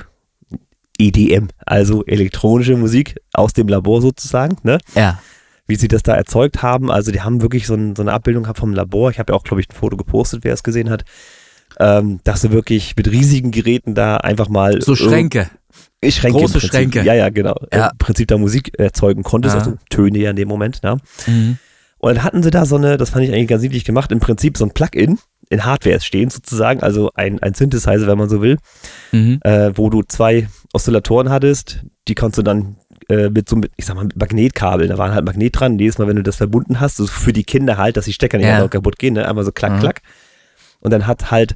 EDM, also elektronische Musik aus dem Labor sozusagen, ne? Ja. Wie sie das da erzeugt haben. Also die haben wirklich so, ein, so eine Abbildung gehabt vom Labor. Ich habe ja auch, glaube ich, ein Foto gepostet, wer es gesehen hat. Ähm, dass sie wirklich mit riesigen Geräten da einfach mal. So Schränke. Schränke große Schränke. Ja, ja, genau. Ja. Im Prinzip da Musik erzeugen konntest, Ja. also Töne ja in dem Moment, ja. Mhm. Und dann hatten sie da so eine, das fand ich eigentlich ganz niedlich gemacht, im Prinzip so ein Plugin in Hardware stehen sozusagen, also ein, ein Synthesizer, wenn man so will, Mhm. äh, wo du zwei Oszillatoren hattest, die konntest du dann äh, mit so, mit, ich sag mal, mit Magnetkabel, da war halt Magnet dran, jedes Mal, wenn du das verbunden hast, so für die Kinder halt, dass die Stecker nicht Ja. einfach kaputt gehen, ne? einmal so klack, Mhm. klack. Und dann hat halt,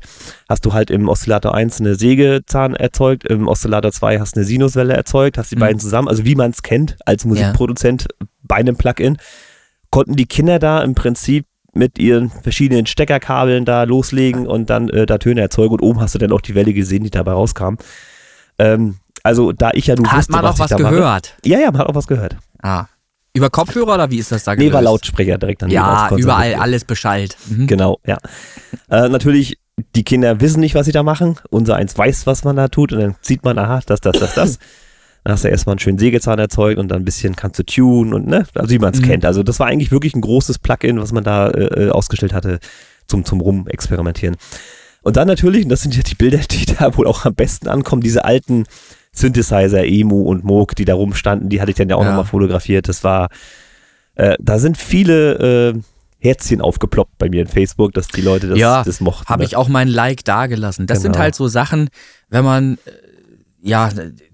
hast du halt im Oszillator 1 eine Sägezahn erzeugt, im Oszillator 2 hast du eine Sinuswelle erzeugt, hast die Mhm. beiden zusammen, also wie man es kennt als Musikproduzent bei einem Plugin, konnten die Kinder da im Prinzip mit ihren verschiedenen Steckerkabeln da loslegen und dann äh, da Töne erzeugen und oben hast du dann auch die Welle gesehen, die dabei rauskam. Ähm, also da ich ja nun Hat wusste, man was auch ich was da mache- gehört? Ja, ja, man hat auch was gehört. Ah. Über Kopfhörer oder wie ist das da Nee, gelöst? war Lautsprecher direkt an Ja, überall alles beschallt. Mhm. Genau, ja. Äh, natürlich, die Kinder wissen nicht, was sie da machen. Unser eins weiß, was man da tut und dann sieht man, aha, das, das, das, das. Dann hast du erstmal einen schönen Sägezahn erzeugt und dann ein bisschen kannst du tunen und ne, also wie man es Mhm. kennt. Also das war eigentlich wirklich ein großes Plugin, was man da äh, äh, ausgestellt hatte zum, zum Rumexperimentieren. Und dann natürlich, und das sind ja die Bilder, die da wohl auch am besten ankommen, diese alten Synthesizer, Emu und Moog, die da rumstanden, die hatte ich dann ja auch Ja. nochmal fotografiert. Das war, äh, da sind viele äh, Herzchen aufgeploppt bei mir in Facebook, dass die Leute das, Ja, das mochten. Habe ne? ich auch mein Like dagelassen. Das sind Genau. halt so Sachen, wenn man, äh, ja,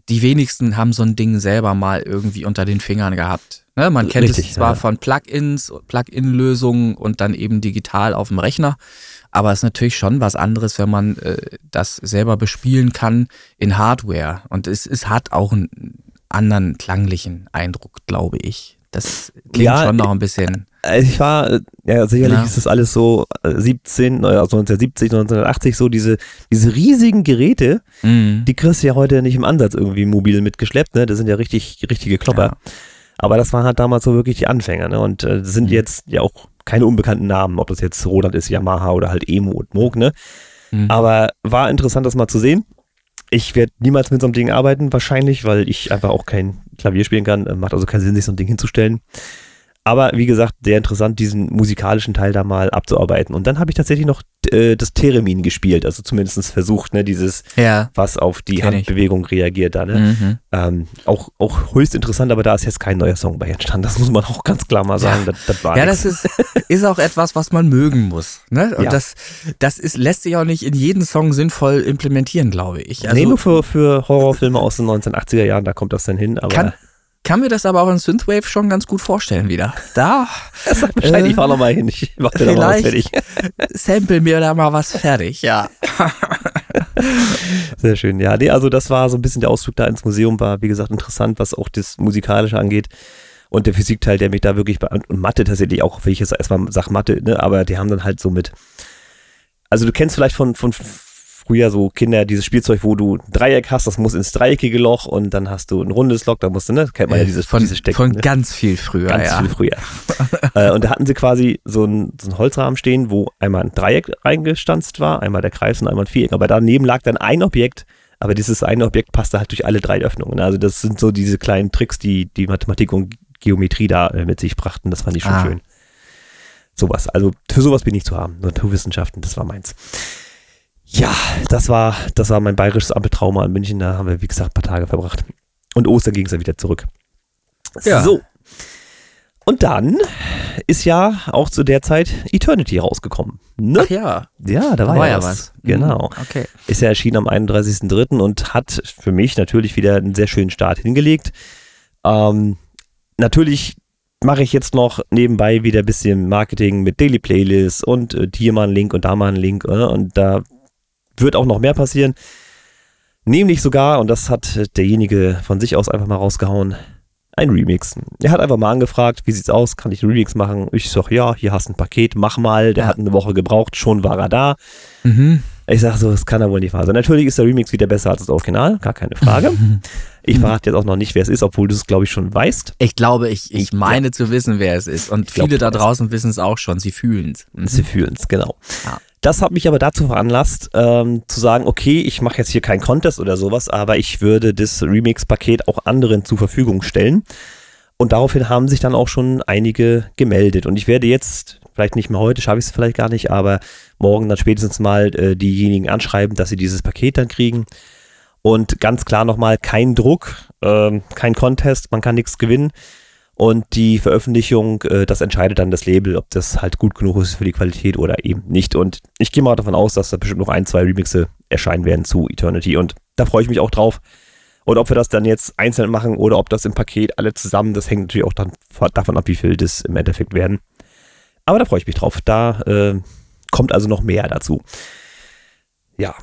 die wenigsten haben so ein Ding selber mal irgendwie unter den Fingern gehabt. Ne? Man kennt Richtig, es zwar ja. von Plugins, Plugin-Lösungen und dann eben digital auf dem Rechner, aber es ist natürlich schon was anderes, wenn man äh, das selber bespielen kann in Hardware. Und es, es hat auch einen anderen klanglichen Eindruck, glaube ich. Das klingt Ja, schon noch ein bisschen. Also ich war, äh, ja, sicherlich Ja. ist das alles so äh, 17, äh, also 1970, 1980, so diese, diese riesigen Geräte, Mhm. die kriegst du ja heute nicht im Ansatz irgendwie mobil mitgeschleppt, ne? Das sind ja richtig, richtige Klopper. Ja. Aber das waren halt damals so wirklich die Anfänger, ne? Und äh, das sind Mhm. jetzt ja auch keine unbekannten Namen, ob das jetzt Roland ist, Yamaha oder halt Emo und Moog, ne? Mhm. Aber war interessant, das mal zu sehen. Ich werde niemals mit so einem Ding arbeiten, wahrscheinlich, weil ich einfach auch kein Klavier spielen kann. Äh, Macht also keinen Sinn, sich so ein Ding hinzustellen. Aber wie gesagt, sehr interessant, diesen musikalischen Teil da mal abzuarbeiten. Und dann habe ich tatsächlich noch äh, das Theremin gespielt, also zumindest versucht, ne, dieses, Ja. was auf die Kenn ich. Handbewegung reagiert da. Ne? Mhm. Ähm, auch, auch höchst interessant, aber da ist jetzt kein neuer Song bei entstanden. Das muss man auch ganz klar mal sagen. Ja. Das, das war Ja, nix. das ist, ist auch etwas, was man mögen muss. Ne? Und Ja. das, das ist, lässt sich auch nicht in jeden Song sinnvoll implementieren, glaube ich. Also nee, nur für, für Horrorfilme aus den 1980er Jahren, da kommt das dann hin. Aber kann, kann mir das aber auch in Synthwave schon ganz gut vorstellen wieder. Da Bescheid, ich äh, fahr noch mal hin. Ich mach dir noch mal was fertig. sample mir da mal was fertig, ja. Sehr schön, ja. Nee, also das war so ein bisschen der Ausflug da ins Museum, war wie gesagt interessant, was auch das Musikalische angeht. Und der Physikteil, der mich da wirklich bei, und Mathe tatsächlich auch, wenn ich jetzt erstmal sag Mathe, ne, aber die haben dann halt so mit, also du kennst vielleicht von, von früher so Kinder dieses Spielzeug, wo du ein Dreieck hast, das muss ins dreieckige Loch und dann hast du ein rundes Loch, da musst du, ne, kennt man ja dieses, von, dieses Stecken. von ne? ganz viel früher, Ganz ja. viel früher. äh, und da hatten sie quasi so einen, so Holzrahmen stehen, wo einmal ein Dreieck reingestanzt war, einmal der Kreis und einmal ein Viereck. Aber daneben lag dann ein Objekt, aber dieses eine Objekt passte halt durch alle drei Öffnungen. Also das sind so diese kleinen Tricks, die die Mathematik und Geometrie da äh, mit sich brachten. Das fand ich schon Ah. schön. Sowas. Also für sowas bin ich zu haben. Naturwissenschaften, das war meins. Ja, das war, das war mein bayerisches Ampeltrauma in München. Da haben wir, wie gesagt, ein paar Tage verbracht. Und Ostern ging es dann wieder zurück. Ja. So. Und dann ist ja auch zu der Zeit Eternity rausgekommen. Ne? Ach ja, ja, da war, ja was. Genau. Mhm, Okay. Ist ja erschienen am 31.03. und hat für mich natürlich wieder einen sehr schönen Start hingelegt. Ähm, natürlich mache ich jetzt noch nebenbei wieder ein bisschen Marketing mit Daily Playlists und äh, hier mal einen Link und da mal einen Link. Äh, und da wird auch noch mehr passieren. Nämlich sogar, und das hat derjenige von sich aus einfach mal rausgehauen, ein Remix. Er hat einfach mal angefragt, wie sieht's aus, kann ich einen Remix machen? Ich sag, ja, hier hast du ein Paket, mach mal. Der Ja. hat eine Woche gebraucht, schon war er da. Mhm. Ich sag so, das kann ja wohl nicht wahr sein. Natürlich ist der Remix wieder besser als das Original, gar keine Frage. Ich verrate jetzt auch noch nicht, wer es ist, obwohl du es, glaube ich, schon weißt. Ich glaube, ich, ich meine zu wissen, wer es ist. Und Ich glaub, viele da du weißt. draußen wissen es auch schon. Sie fühlen es. Sie fühlen es, genau. Ja. Das hat mich aber dazu veranlasst, ähm, zu sagen, okay, ich mache jetzt hier keinen Contest oder sowas, aber ich würde das Remix-Paket auch anderen zur Verfügung stellen. Und daraufhin haben sich dann auch schon einige gemeldet. Und ich werde jetzt, vielleicht nicht mehr heute, schaffe ich es vielleicht gar nicht, aber morgen dann spätestens mal äh, diejenigen anschreiben, dass sie dieses Paket dann kriegen. Und ganz klar nochmal, kein Druck, äh, kein Contest, man kann nichts gewinnen. Und die Veröffentlichung, äh, das entscheidet dann das Label, ob das halt gut genug ist für die Qualität oder eben nicht. Und ich gehe mal davon aus, dass da bestimmt noch ein, zwei Remixe erscheinen werden zu Eternity. Und da freue ich mich auch drauf. Und ob wir das dann jetzt einzeln machen oder ob das im Paket alle zusammen, das hängt natürlich auch dann davon ab, wie viel das im Endeffekt werden. Aber da freue ich mich drauf. Da äh, kommt also noch mehr dazu. Ja.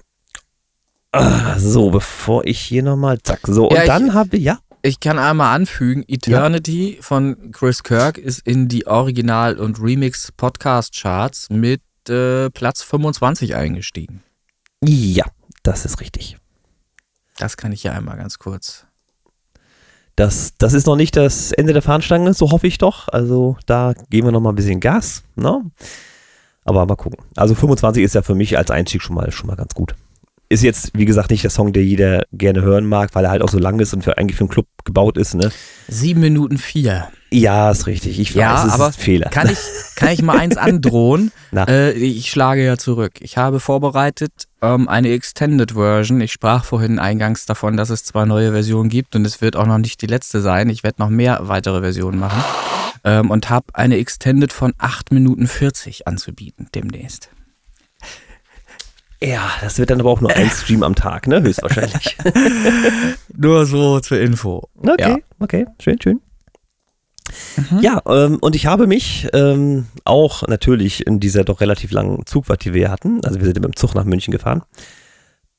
Ah, so, bevor ich hier nochmal, zack, so, und Ja, ich- dann habe, ja, Ich kann einmal anfügen, Eternity von Chris Kirk ist in die Original- und Remix-Podcast-Charts mit äh, Platz 25 eingestiegen. ja, das ist richtig. Das kann ich ja einmal ganz kurz. Das, das ist noch nicht das Ende der Fahnenstange, so hoffe ich doch. Also da geben wir noch mal ein bisschen Gas. Ne? Aber mal gucken. Also 25 ist ja für mich als Einstieg schon mal, schon mal ganz gut. Ist jetzt, wie gesagt, nicht der Song, der jeder gerne hören mag, weil er halt auch so lang ist und für, eigentlich für einen Club gebaut ist. Ne? Sieben Minuten vier. Ja, ist richtig. Ich weiß, Ja, es aber ist ein Fehler. Kann ich, kann ich mal eins androhen? Äh, ich schlage ja zurück. Ich habe vorbereitet ähm, eine Extended Version. Ich sprach vorhin eingangs davon, dass es zwei neue Versionen gibt und es wird auch noch nicht die letzte sein. Ich werde noch mehr weitere Versionen machen. Ähm, und habe eine Extended von 8 Minuten 40 anzubieten demnächst. Ja, das wird dann aber auch nur ein Stream am Tag, ne? Höchstwahrscheinlich. Nur so zur Info. Okay, Ja. okay, schön, schön. Ja, ähm, und ich habe mich ähm, auch natürlich in dieser doch relativ langen Zugfahrt, die wir hier hatten, also wir sind mit dem Zug nach München gefahren,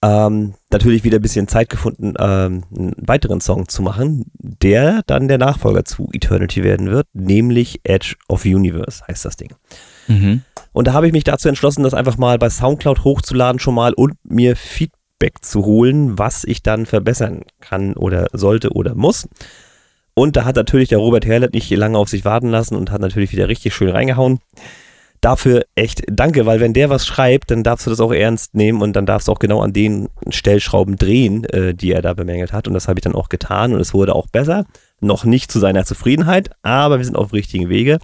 ähm, natürlich wieder ein bisschen Zeit gefunden, ähm, einen weiteren Song zu machen, der dann der Nachfolger zu Eternity werden wird, nämlich Edge of Universe heißt das Ding. Mhm. Und da habe ich mich dazu entschlossen, das einfach mal bei Soundcloud hochzuladen schon mal und mir Feedback zu holen, was ich dann verbessern kann oder sollte oder muss. Und da hat natürlich der Robert Herlet nicht lange auf sich warten lassen und hat natürlich wieder richtig schön reingehauen. Dafür echt danke, weil wenn der was schreibt, dann darfst du das auch ernst nehmen und dann darfst du auch genau an den Stellschrauben drehen, äh, die er da bemängelt hat. Und das habe ich dann auch getan und es wurde auch besser. Noch nicht zu seiner Zufriedenheit, aber wir sind auf richtigen Wege.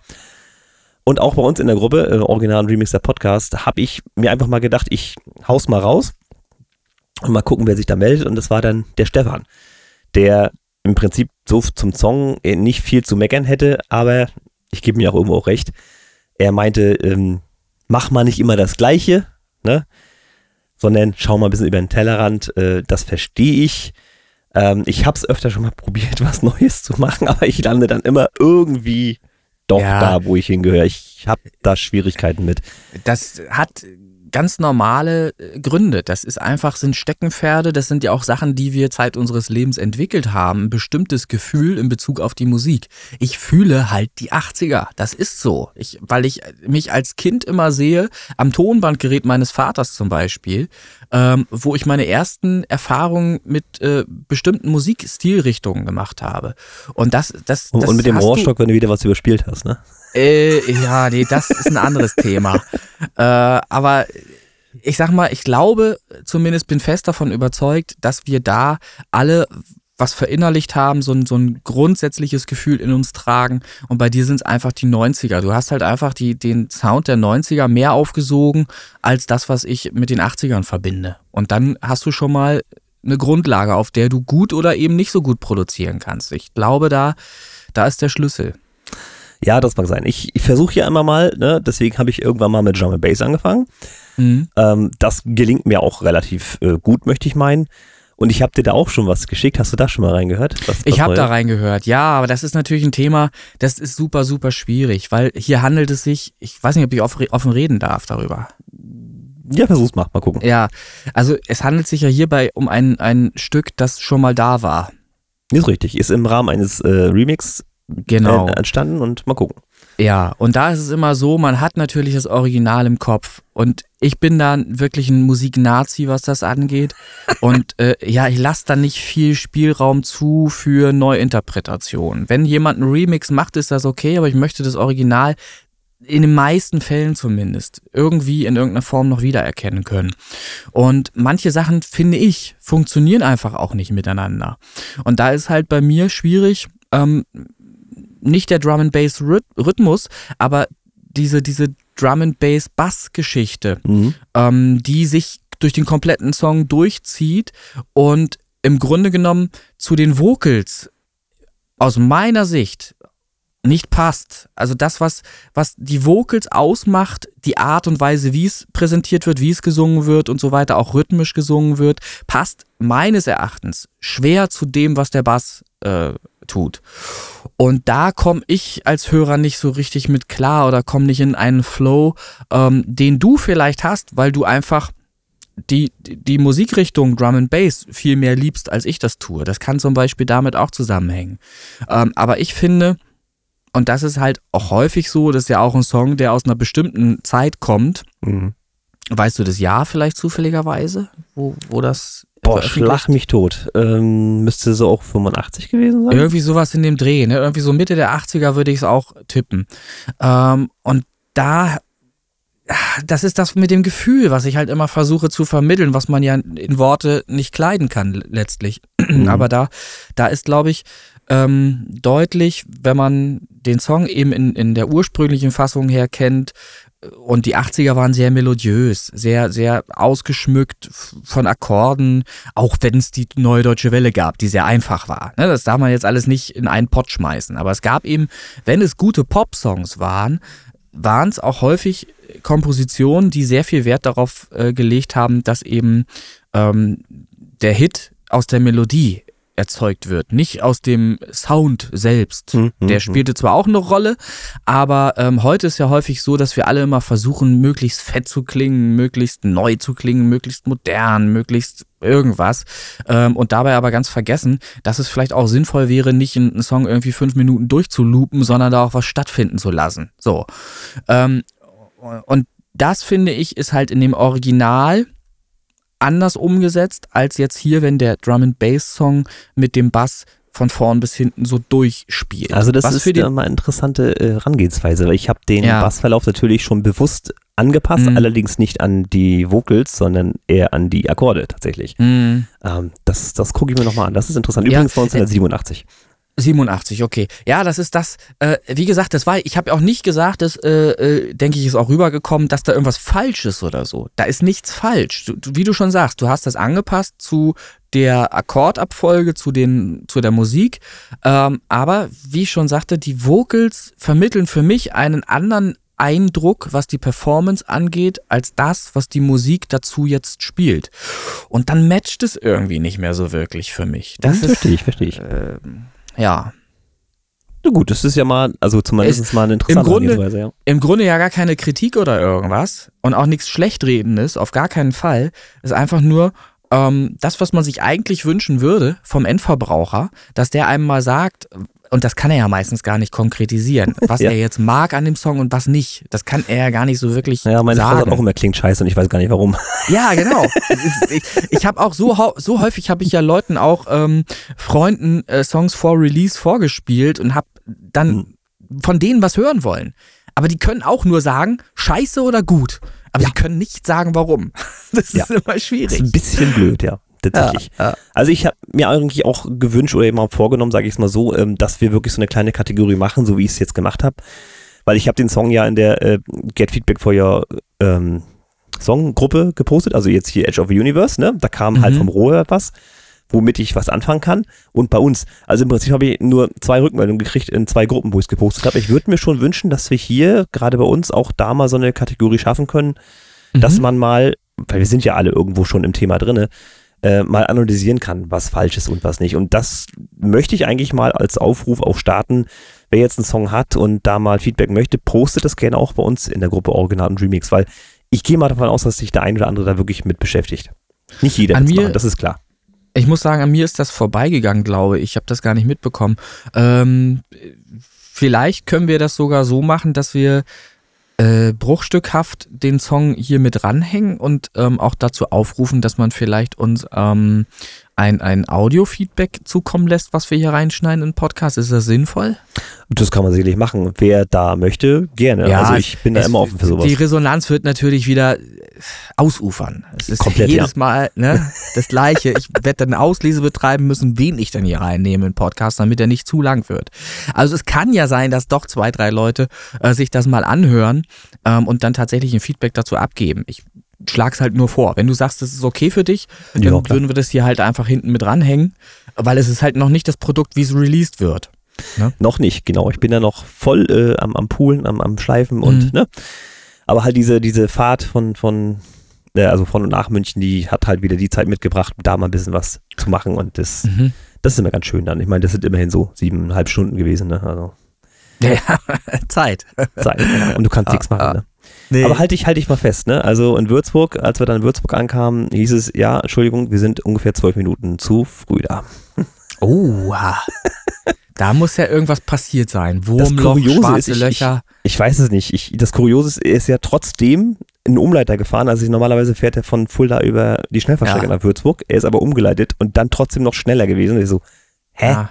Und auch bei uns in der Gruppe, äh, Original und Remix der Podcast, habe ich mir einfach mal gedacht, ich haus mal raus und mal gucken, wer sich da meldet. Und das war dann der Stefan, der im Prinzip so zum Song äh, nicht viel zu meckern hätte, aber ich gebe mir auch irgendwo auch recht. Er meinte, ähm, mach mal nicht immer das Gleiche, ne? sondern schau mal ein bisschen über den Tellerrand. Äh, das verstehe ich. Ähm, ich habe es öfter schon mal probiert, was Neues zu machen, aber ich lande dann immer irgendwie doch Ja. da, wo ich hingehöre. Ich habe da Schwierigkeiten mit. Das hat ganz normale äh, Gründe. Das ist einfach, sind Steckenpferde, das sind ja auch Sachen, die wir Zeit unseres Lebens entwickelt haben. Ein bestimmtes Gefühl in Bezug auf die Musik. Ich fühle halt die 80er. Das ist so. Ich, weil ich mich als Kind immer sehe, am Tonbandgerät meines Vaters zum Beispiel, ähm, wo ich meine ersten Erfahrungen mit äh, bestimmten Musikstilrichtungen gemacht habe. Und das, das, Und, das und mit dem Rohrstock, wenn du wieder was überspielt hast, ne? Äh, ja, nee, das ist ein anderes Thema. Äh, aber ich sag mal, ich glaube, zumindest bin fest davon überzeugt, dass wir da alle was verinnerlicht haben, so ein, so ein grundsätzliches Gefühl in uns tragen. Und bei dir sind es einfach die 90er. Du hast halt einfach die, den Sound der 90er mehr aufgesogen als das, was ich mit den 80ern verbinde. Und dann hast du schon mal eine Grundlage, auf der du gut oder eben nicht so gut produzieren kannst. Ich glaube, da, da ist der Schlüssel. Ja, das mag sein. Ich, ich versuche ja immer mal, ne? deswegen habe ich irgendwann mal mit Drum and Bass angefangen. Mhm. Ähm, das gelingt mir auch relativ äh, gut, möchte ich meinen. Und ich habe dir da auch schon was geschickt. Hast du da schon mal reingehört? Was, Ich was habe da reingehört, ja, aber das ist natürlich ein Thema, das ist super, super schwierig, weil hier handelt es sich, ich weiß nicht, ob ich offen, offen reden darf darüber. Ja, versuch's mal. Mal gucken. Ja, also es handelt sich ja hierbei um ein, ein Stück, das schon mal da war. Ist richtig. Ist im Rahmen eines äh, Remix Genau. äh, entstanden und mal gucken. Ja, und da ist es immer so, man hat natürlich das Original im Kopf. Und ich bin dann wirklich ein Musiknazi, was das angeht. Und äh, ja, ich lasse da nicht viel Spielraum zu für Neuinterpretationen. Wenn jemand einen Remix macht, ist das okay, aber ich möchte das Original in den meisten Fällen zumindest irgendwie in irgendeiner Form noch wiedererkennen können. Und manche Sachen, finde ich, funktionieren einfach auch nicht miteinander. Und da ist halt bei mir schwierig, ähm, nicht der Drum and Bass Rhyth- Rhythmus, aber diese, diese Drum and Bass Bass Geschichte, Mhm. ähm, die sich durch den kompletten Song durchzieht und im Grunde genommen zu den Vocals aus meiner Sicht nicht passt. Also das, was, was die Vocals ausmacht, die Art und Weise, wie es präsentiert wird, wie es gesungen wird und so weiter, auch rhythmisch gesungen wird, passt meines Erachtens schwer zu dem, was der Bass äh, tut. Und da komme ich als Hörer nicht so richtig mit klar oder komme nicht in einen Flow, ähm, den du vielleicht hast, weil du einfach die, die Musikrichtung Drum and Bass viel mehr liebst, als ich das tue. Das kann zum Beispiel damit auch zusammenhängen. Ähm, aber ich finde, und das ist halt auch häufig so, das ist ja auch ein Song, der aus einer bestimmten Zeit kommt. Mhm. Weißt du das Jahr vielleicht zufälligerweise, wo, wo das Boah, schlag mich tot. Ähm, müsste so auch 85 gewesen sein? Irgendwie sowas in dem Dreh, ne? Irgendwie so Mitte der 80er würde ich es auch tippen. Ähm, und da, das ist das mit dem Gefühl, was ich halt immer versuche zu vermitteln, was man ja in Worte nicht kleiden kann letztlich. Mhm. Aber da, da ist, glaube ich, ähm, deutlich, wenn man den Song eben in, in der ursprünglichen Fassung her kennt, und die 80er waren sehr melodiös, sehr, sehr ausgeschmückt von Akkorden, auch wenn es die Neue Deutsche Welle gab, die sehr einfach war. Ne, das darf man jetzt alles nicht in einen Pott schmeißen. Aber es gab eben, wenn es gute Pop-Songs waren, waren es auch häufig Kompositionen, die sehr viel Wert darauf äh, gelegt haben, dass eben ähm, der Hit aus der Melodie erzeugt wird, nicht aus dem Sound selbst. Mhm. Der hm. spielte zwar auch eine Rolle, aber ähm, heute ist ja häufig so, dass wir alle immer versuchen, möglichst fett zu klingen, möglichst neu zu klingen, möglichst modern, möglichst irgendwas ähm, und dabei aber ganz vergessen, dass es vielleicht auch sinnvoll wäre, nicht einen Song irgendwie fünf Minuten durchzulupen, sondern da auch was stattfinden zu lassen. So. Ähm, und das finde ich ist halt in dem Original anders umgesetzt als jetzt hier, wenn der Drum and Bass Song mit dem Bass von vorn bis hinten so durchspielt. Also das Was ist für ja mal interessante äh, Herangehensweise, weil ich habe den ja. Bassverlauf natürlich schon bewusst angepasst, mhm. allerdings nicht an die Vocals, sondern eher an die Akkorde tatsächlich. Mhm. Ähm, das das gucke ich mir nochmal an. Das ist interessant. Übrigens ja, 1987. 87, okay. Ja, das ist das, äh, wie gesagt, das war, ich habe auch nicht gesagt, dass, äh, äh, denke ich, ist auch rübergekommen, dass da irgendwas falsch ist oder so. Da ist nichts falsch. Du, wie du schon sagst, du hast das angepasst zu der Akkordabfolge, zu, den, zu der Musik. Ähm, aber wie ich schon sagte, die Vocals vermitteln für mich einen anderen Eindruck, was die Performance angeht, als das, was die Musik dazu jetzt spielt. Und dann matcht es irgendwie nicht mehr so wirklich für mich. Das hm, verstehe ich, verstehe ich. Äh, ja. Na gut, das ist ja mal, also zumindest ist mal eine interessante Im Grunde, ja. Im Grunde ja gar keine Kritik oder irgendwas und auch nichts Schlechtredendes, auf gar keinen Fall. Ist einfach nur ähm, das, was man sich eigentlich wünschen würde vom Endverbraucher, dass der einem mal sagt, und das kann er ja meistens gar nicht konkretisieren, was ja. er jetzt mag an dem Song und was nicht. Das kann er ja gar nicht so wirklich ja, meine sagen. Frau sagt auch immer, klingt scheiße und ich weiß gar nicht warum. Ja, genau. ich ich habe auch so, so häufig habe ich ja Leuten auch ähm, Freunden äh, Songs vor Release vorgespielt und habe dann hm. von denen was hören wollen. Aber die können auch nur sagen, scheiße oder gut. Aber ja. sie können nicht sagen, warum. Das ist immer schwierig. Das ist ein bisschen blöd, ja tatsächlich. Ja, ja. Also ich habe mir eigentlich auch gewünscht oder eben auch vorgenommen, sage ich es mal so, ähm, dass wir wirklich so eine kleine Kategorie machen, so wie ich es jetzt gemacht habe. Weil ich habe den Song ja in der äh, Get Feedback for Your ähm, Songgruppe gepostet, also jetzt hier Edge of the Universe, ne? Da kam halt mhm. halt vom Rohr was, womit ich was anfangen kann. Und bei uns, also im Prinzip habe ich nur zwei Rückmeldungen gekriegt in zwei Gruppen, wo ich es gepostet habe. Ich würde mir schon wünschen, dass wir hier, gerade bei uns, auch da mal so eine Kategorie schaffen können, mhm. dass man mal, weil wir sind ja alle irgendwo schon im Thema drinne, äh, mal analysieren kann, was falsch ist und was nicht. Und das möchte ich eigentlich mal als Aufruf auch starten. Wer jetzt einen Song hat und da mal Feedback möchte, postet das gerne auch bei uns in der Gruppe Original und Remix, weil ich gehe mal davon aus, dass sich der ein oder andere da wirklich mit beschäftigt. Nicht jeder an mir, machen, das ist klar. Ich muss sagen, an mir ist das vorbeigegangen, glaube ich. Ich habe das gar nicht mitbekommen. Ähm, vielleicht können wir das sogar so machen, dass wir äh, bruchstückhaft den Song hier mit ranhängen und ähm, auch dazu aufrufen, dass man vielleicht uns ähm, ein, ein Audio-Feedback zukommen lässt, was wir hier reinschneiden in Podcast. Ist das sinnvoll? Das kann man sicherlich machen. Wer da möchte, gerne. Ja, also ich bin da immer offen für sowas. Die Resonanz wird natürlich wieder ausufern. Es ist Komplett, jedes ja. Mal ne, das Gleiche. Ich werde dann eine Auslese betreiben müssen, wen ich dann hier reinnehme in den Podcast, damit er nicht zu lang wird. Also es kann ja sein, dass doch zwei, drei Leute äh, sich das mal anhören ähm, und dann tatsächlich ein Feedback dazu abgeben. Ich schlag's halt nur vor. Wenn du sagst, das ist okay für dich, dann ja, würden wir das hier halt einfach hinten mit ranhängen, weil es ist halt noch nicht das Produkt, wie es released wird. Ne? Noch nicht, genau. Ich bin da noch voll äh, am, am Poolen, am, am Schleifen und, mhm. ne? Aber halt diese, diese Fahrt von, von, äh, also von und nach München, die hat halt wieder die Zeit mitgebracht, da mal ein bisschen was zu machen und das, mhm. das ist immer ganz schön dann. Ich meine, das sind immerhin so siebeneinhalb Stunden gewesen, ne? Also. Ja, Zeit. Zeit. Ja. Und du kannst ah, nichts machen, ah. ne? Nee. Aber halte ich, halt ich mal fest, ne? Also in Würzburg, als wir dann in Würzburg ankamen, hieß es, ja, Entschuldigung, wir sind ungefähr zwölf Minuten zu früh da. Oh, da muss ja irgendwas passiert sein. Wurmloch, schwarze ist, ich, Löcher. Ich, ich, weiß es nicht. Ich, das Kuriose ist, er ist ja trotzdem einen Umleiter gefahren. Also normalerweise fährt er von Fulda über die Schnellfahrstrecke ja. nach Würzburg. Er ist aber umgeleitet und dann trotzdem noch schneller gewesen. Und ich so, hä? Ja.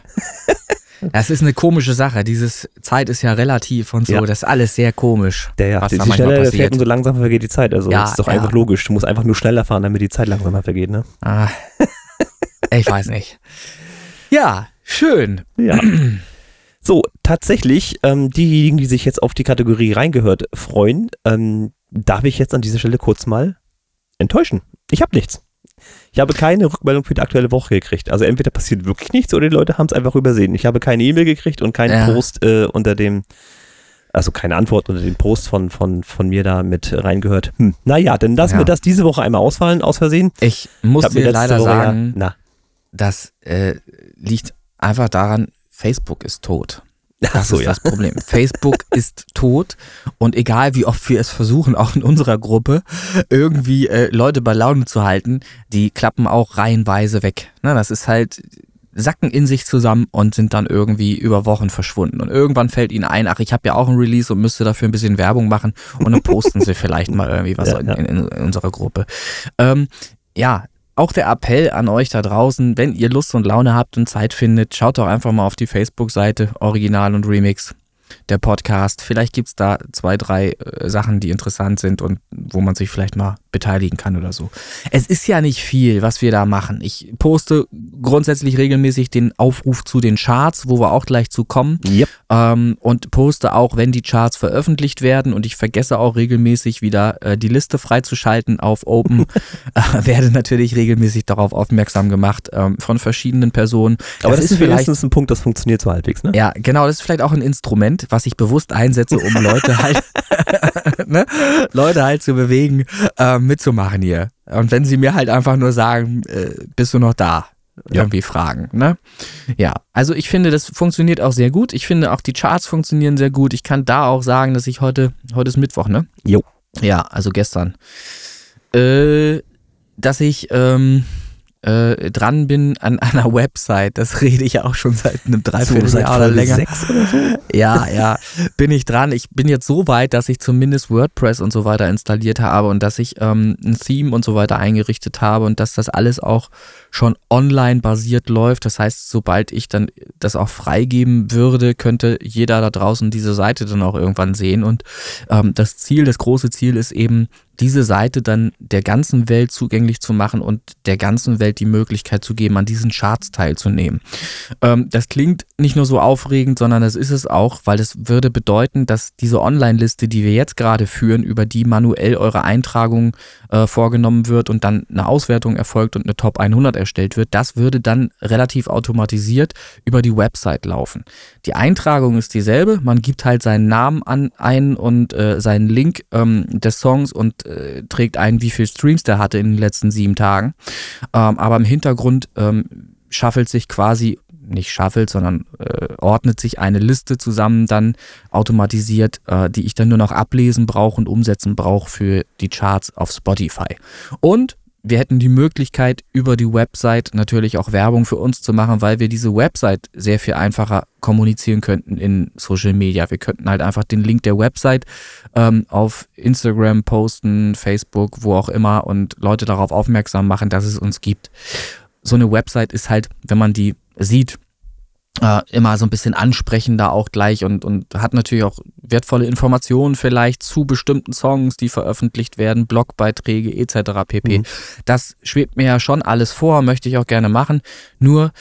Das ist eine komische Sache. Dieses Zeit ist ja relativ und so. Ja. Das ist alles sehr komisch. Der, ja, was die schneller der fährt, umso langsamer vergeht die Zeit. Also ja, das ist doch ja. einfach logisch. Du musst einfach nur schneller fahren, damit die Zeit langsamer vergeht, ne? Ah, ich weiß nicht. Ja, schön. Ja. So, tatsächlich, ähm, diejenigen, die sich jetzt auf die Kategorie reingehört freuen, ähm, darf ich jetzt an dieser Stelle kurz mal enttäuschen. Ich habe nichts. Ich habe keine Rückmeldung für die aktuelle Woche gekriegt. Also entweder passiert wirklich nichts oder die Leute haben es einfach übersehen. Ich habe keine E-Mail gekriegt und keinen ja. Post äh, unter dem, also keine Antwort unter dem Post von, von, von mir da mit reingehört. Hm, naja, dann lassen ja. wir das diese Woche einmal ausfallen, aus Versehen. Ich muss ich dir leider Woche sagen, ja, das äh, liegt einfach daran, Facebook ist tot. Das so, ist ja. das Problem. Facebook ist tot und egal wie oft wir es versuchen, auch in unserer Gruppe, irgendwie äh, Leute bei Laune zu halten, die klappen auch reihenweise weg. Na, das ist halt, sacken in sich zusammen und sind dann irgendwie über Wochen verschwunden. Und irgendwann fällt ihnen ein, ach, ich habe ja auch ein Release und müsste dafür ein bisschen Werbung machen und dann posten sie vielleicht mal irgendwie was ja, ja. In, in, unserer Gruppe. Ähm, ja, auch der Appell an euch da draußen, wenn ihr Lust und Laune habt und Zeit findet, schaut doch einfach mal auf die Facebook-Seite Original und Remix der Podcast. Vielleicht gibt es da zwei, drei äh, Sachen, die interessant sind und wo man sich vielleicht mal beteiligen kann oder so. Es ist ja nicht viel, was wir da machen. Ich poste grundsätzlich regelmäßig den Aufruf zu den Charts, wo wir auch gleich zu kommen. Yep. Ähm, und poste auch, wenn die Charts veröffentlicht werden. Und ich vergesse auch regelmäßig wieder äh, die Liste freizuschalten auf Open. äh, werde natürlich regelmäßig darauf aufmerksam gemacht ähm, von verschiedenen Personen. Aber das, das ist vielleicht ein Punkt, das funktioniert so halbwegs, ne? Ja, genau. Das ist vielleicht auch ein Instrument, was ich bewusst einsetze, um Leute halt, ne? Leute halt zu bewegen, äh, mitzumachen hier. Und wenn sie mir halt einfach nur sagen, äh, bist du noch da? Irgendwie ja. fragen, ne? Ja, also ich finde, das funktioniert auch sehr gut. Ich finde auch die Charts funktionieren sehr gut. Ich kann da auch sagen, dass ich heute, heute ist Mittwoch, ne? Jo. Ja, also gestern. Äh, dass ich, ähm, äh, dran bin an einer Website. Das rede ich ja auch schon seit einem Dreivierteljahr so, oder länger. Sechs oder so? Ja, ja, bin ich dran. Ich bin jetzt so weit, dass ich zumindest WordPress und so weiter installiert habe und dass ich ähm, ein Theme und so weiter eingerichtet habe und dass das alles auch schon online basiert läuft. Das heißt, sobald ich dann das auch freigeben würde, könnte jeder da draußen diese Seite dann auch irgendwann sehen. Und ähm, das Ziel, das große Ziel ist eben, diese Seite dann der ganzen Welt zugänglich zu machen und der ganzen Welt die Möglichkeit zu geben, an diesen Charts teilzunehmen. Ähm, das klingt nicht nur so aufregend, sondern das ist es auch, weil es würde bedeuten, dass diese Online-Liste, die wir jetzt gerade führen, über die manuell eure Eintragung äh, vorgenommen wird und dann eine Auswertung erfolgt und eine Top 100 erstellt wird, das würde dann relativ automatisiert über die Website laufen. Die Eintragung ist dieselbe, man gibt halt seinen Namen an ein und äh, seinen Link ähm, des Songs und äh, trägt ein, wie viel Streams der hatte in den letzten sieben Tagen. Ähm, aber im Hintergrund ähm, schaffelt sich quasi nicht schaffelt, sondern äh, ordnet sich eine Liste zusammen, dann automatisiert, äh, die ich dann nur noch ablesen brauche und umsetzen brauche für die Charts auf Spotify. Und wir hätten die Möglichkeit, über die Website natürlich auch Werbung für uns zu machen, weil wir diese Website sehr viel einfacher kommunizieren könnten in Social Media. Wir könnten halt einfach den Link der Website ähm, auf Instagram posten, Facebook, wo auch immer und Leute darauf aufmerksam machen, dass es uns gibt. So eine Website ist halt, wenn man die sieht, äh, immer so ein bisschen ansprechender auch gleich und, und hat natürlich auch wertvolle Informationen vielleicht zu bestimmten Songs, die veröffentlicht werden, Blogbeiträge etc. pp. Mhm. Das schwebt mir ja schon alles vor, möchte ich auch gerne machen. Nur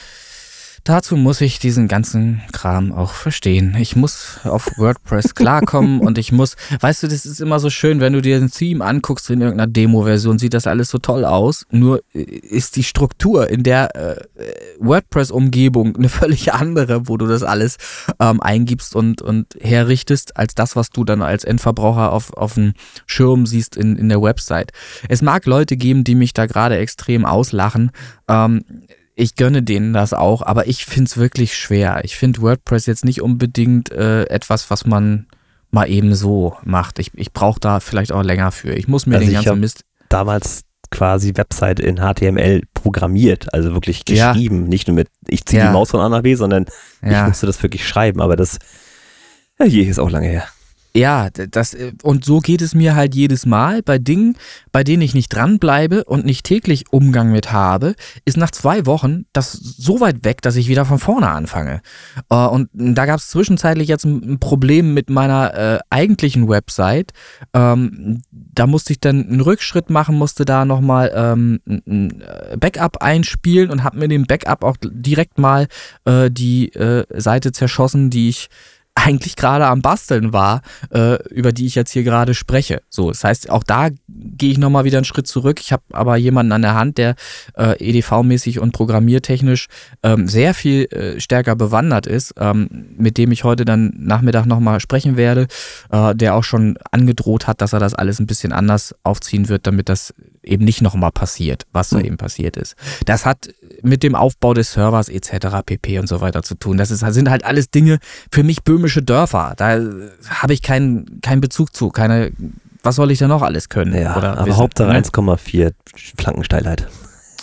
dazu muss ich diesen ganzen Kram auch verstehen. Ich muss auf WordPress klarkommen und ich muss, weißt du, das ist immer so schön, wenn du dir ein Theme anguckst in irgendeiner Demo-Version, sieht das alles so toll aus. Nur ist die Struktur in der äh, WordPress-Umgebung eine völlig andere, wo du das alles ähm, eingibst und, und herrichtest, als das, was du dann als Endverbraucher auf, auf dem Schirm siehst in, in der Website. Es mag Leute geben, die mich da gerade extrem auslachen. Ähm, ich gönne denen das auch, aber ich finde es wirklich schwer. Ich finde WordPress jetzt nicht unbedingt äh, etwas, was man mal eben so macht. Ich, ich brauche da vielleicht auch länger für. Ich muss mir also den ganzen Mist. Damals quasi Website in HTML programmiert, also wirklich geschrieben, ja. nicht nur mit ich ziehe ja. die Maus von A nach B, sondern ja. ich musste das wirklich schreiben, aber das ja, je ist auch lange her. Ja, das, äh, und so geht es mir halt jedes Mal bei Dingen, bei denen ich nicht dranbleibe und nicht täglich Umgang mit habe, ist nach zwei Wochen das so weit weg, dass ich wieder von vorne anfange. Äh, und da gab es zwischenzeitlich jetzt ein Problem mit meiner äh, eigentlichen Website. Ähm, da musste ich dann einen Rückschritt machen, musste da nochmal ähm, ein äh, Backup einspielen und habe mir den Backup auch direkt mal äh, die äh, Seite zerschossen, die ich eigentlich gerade am Basteln war, äh, über die ich jetzt hier gerade spreche. So, das heißt, auch da gehe ich nochmal wieder einen Schritt zurück. Ich habe aber jemanden an der Hand, der äh, EDV-mäßig und programmiertechnisch ähm, sehr viel äh, stärker bewandert ist, ähm, mit dem ich heute dann Nachmittag nochmal sprechen werde, äh, der auch schon angedroht hat, dass er das alles ein bisschen anders aufziehen wird, damit das eben nicht nochmal passiert, was da mhm. eben passiert ist. Das hat mit dem Aufbau des Servers etc. pp. und so weiter zu tun. Das ist, sind halt alles Dinge für mich böhmische Dörfer. Da habe ich keinen keinen Bezug zu, keine. Was soll ich da noch alles können? Ja, aber wissen, Hauptsache ne? 1,4 Flankensteilheit.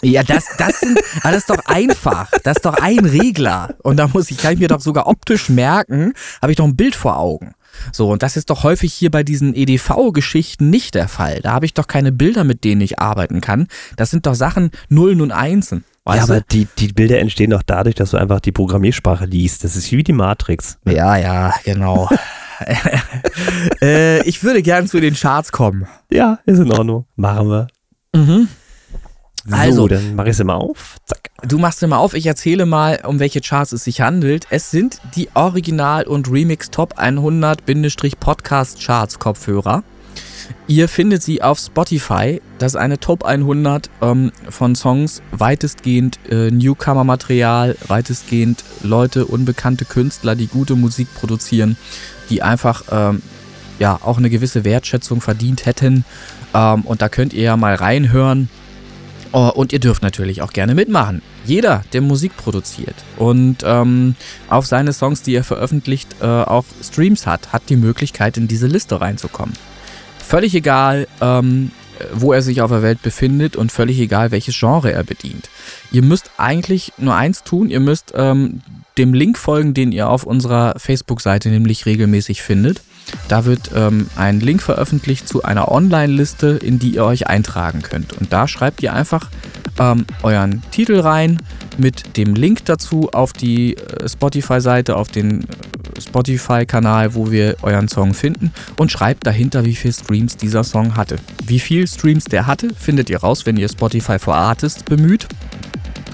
Ja, das, das, sind, das ist doch einfach. Das ist doch ein Regler. Und da muss ich, kann ich mir doch sogar optisch merken, habe ich doch ein Bild vor Augen. So, und das ist doch häufig hier bei diesen EDV-Geschichten nicht der Fall. Da habe ich doch keine Bilder, mit denen ich arbeiten kann. Das sind doch Sachen Nullen und Einsen. ja, aber die, die Bilder entstehen doch dadurch, dass du einfach die Programmiersprache liest. Das ist wie die Matrix. Ja, ja, genau. äh, ich würde gern zu den Charts kommen. Ja, ist in Ordnung. Machen wir. Mhm. So, also, dann mach ich es immer auf. Zack. Du machst immer auf. Ich erzähle mal, um welche Charts es sich handelt. Es sind die Original- und Remix Top 100-Podcast Charts Kopfhörer. Ihr findet sie auf Spotify. Das ist eine Top 100 ähm, von Songs, weitestgehend äh, Newcomer-Material, weitestgehend Leute, unbekannte Künstler, die gute Musik produzieren, die einfach ähm, ja auch eine gewisse Wertschätzung verdient hätten. Ähm, und da könnt ihr ja mal reinhören. Oh, und ihr dürft natürlich auch gerne mitmachen. Jeder, der Musik produziert und ähm, auf seine Songs, die er veröffentlicht, äh, auch Streams hat, hat die Möglichkeit, in diese Liste reinzukommen. Völlig egal, ähm, wo er sich auf der Welt befindet und völlig egal, welches Genre er bedient. Ihr müsst eigentlich nur eins tun, ihr müsst ähm, dem Link folgen, den ihr auf unserer Facebook-Seite nämlich regelmäßig findet. Da wird ähm, ein Link veröffentlicht zu einer Online-Liste, in die ihr euch eintragen könnt. Und da schreibt ihr einfach ähm, euren Titel rein mit dem Link dazu auf die äh, Spotify-Seite, auf den äh, Spotify-Kanal, wo wir euren Song finden und schreibt dahinter, wie viele Streams dieser Song hatte. Wie viele Streams der hatte, findet ihr raus, wenn ihr Spotify for Artists bemüht.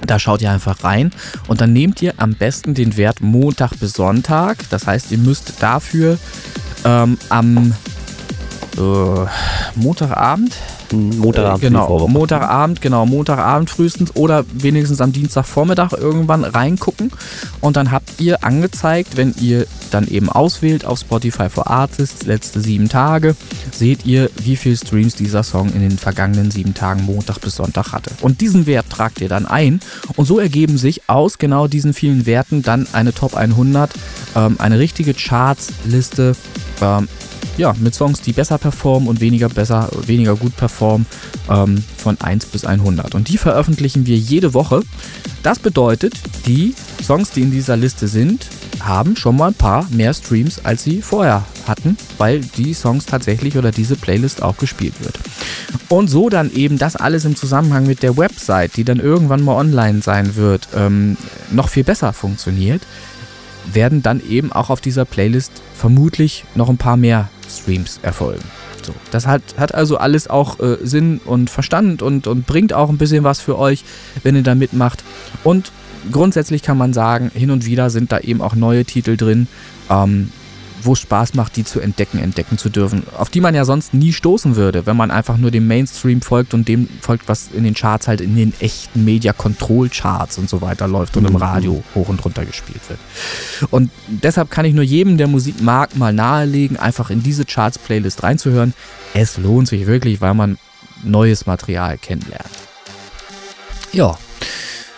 Da schaut ihr einfach rein und dann nehmt ihr am besten den Wert Montag bis Sonntag. Das heißt, ihr müsst dafür ähm, am äh, Montagabend Montagabend. Äh, genau, Montagabend, genau, Montagabend frühestens oder wenigstens am Dienstagvormittag irgendwann reingucken. Und dann habt ihr angezeigt, wenn ihr dann eben auswählt auf Spotify for Artists, letzte sieben Tage, seht ihr, wie viel Streams dieser Song in den vergangenen sieben Tagen Montag bis Sonntag hatte. Und diesen Wert tragt ihr dann ein. Und so ergeben sich aus genau diesen vielen Werten dann eine Top 100, ähm, eine richtige Charts-Liste. Ähm, ja, mit Songs, die besser performen und weniger besser, weniger gut performen, ähm, von 1 bis 100. Und die veröffentlichen wir jede Woche. Das bedeutet, die Songs, die in dieser Liste sind, haben schon mal ein paar mehr Streams, als sie vorher hatten, weil die Songs tatsächlich oder diese Playlist auch gespielt wird. Und so dann eben das alles im Zusammenhang mit der Website, die dann irgendwann mal online sein wird, ähm, noch viel besser funktioniert, werden dann eben auch auf dieser Playlist vermutlich noch ein paar mehr Streams erfolgen. So, das hat, hat also alles auch äh, Sinn und Verstand und, und bringt auch ein bisschen was für euch, wenn ihr da mitmacht. Und grundsätzlich kann man sagen, hin und wieder sind da eben auch neue Titel drin, ähm, wo es Spaß macht, die zu entdecken, entdecken zu dürfen, auf die man ja sonst nie stoßen würde, wenn man einfach nur dem Mainstream folgt und dem folgt, was in den Charts halt in den echten Media Control Charts und so weiter läuft und im mhm. Radio hoch und runter gespielt wird. Und deshalb kann ich nur jedem, der Musik mag, mal nahelegen, einfach in diese Charts Playlist reinzuhören. Es lohnt sich wirklich, weil man neues Material kennenlernt. Ja,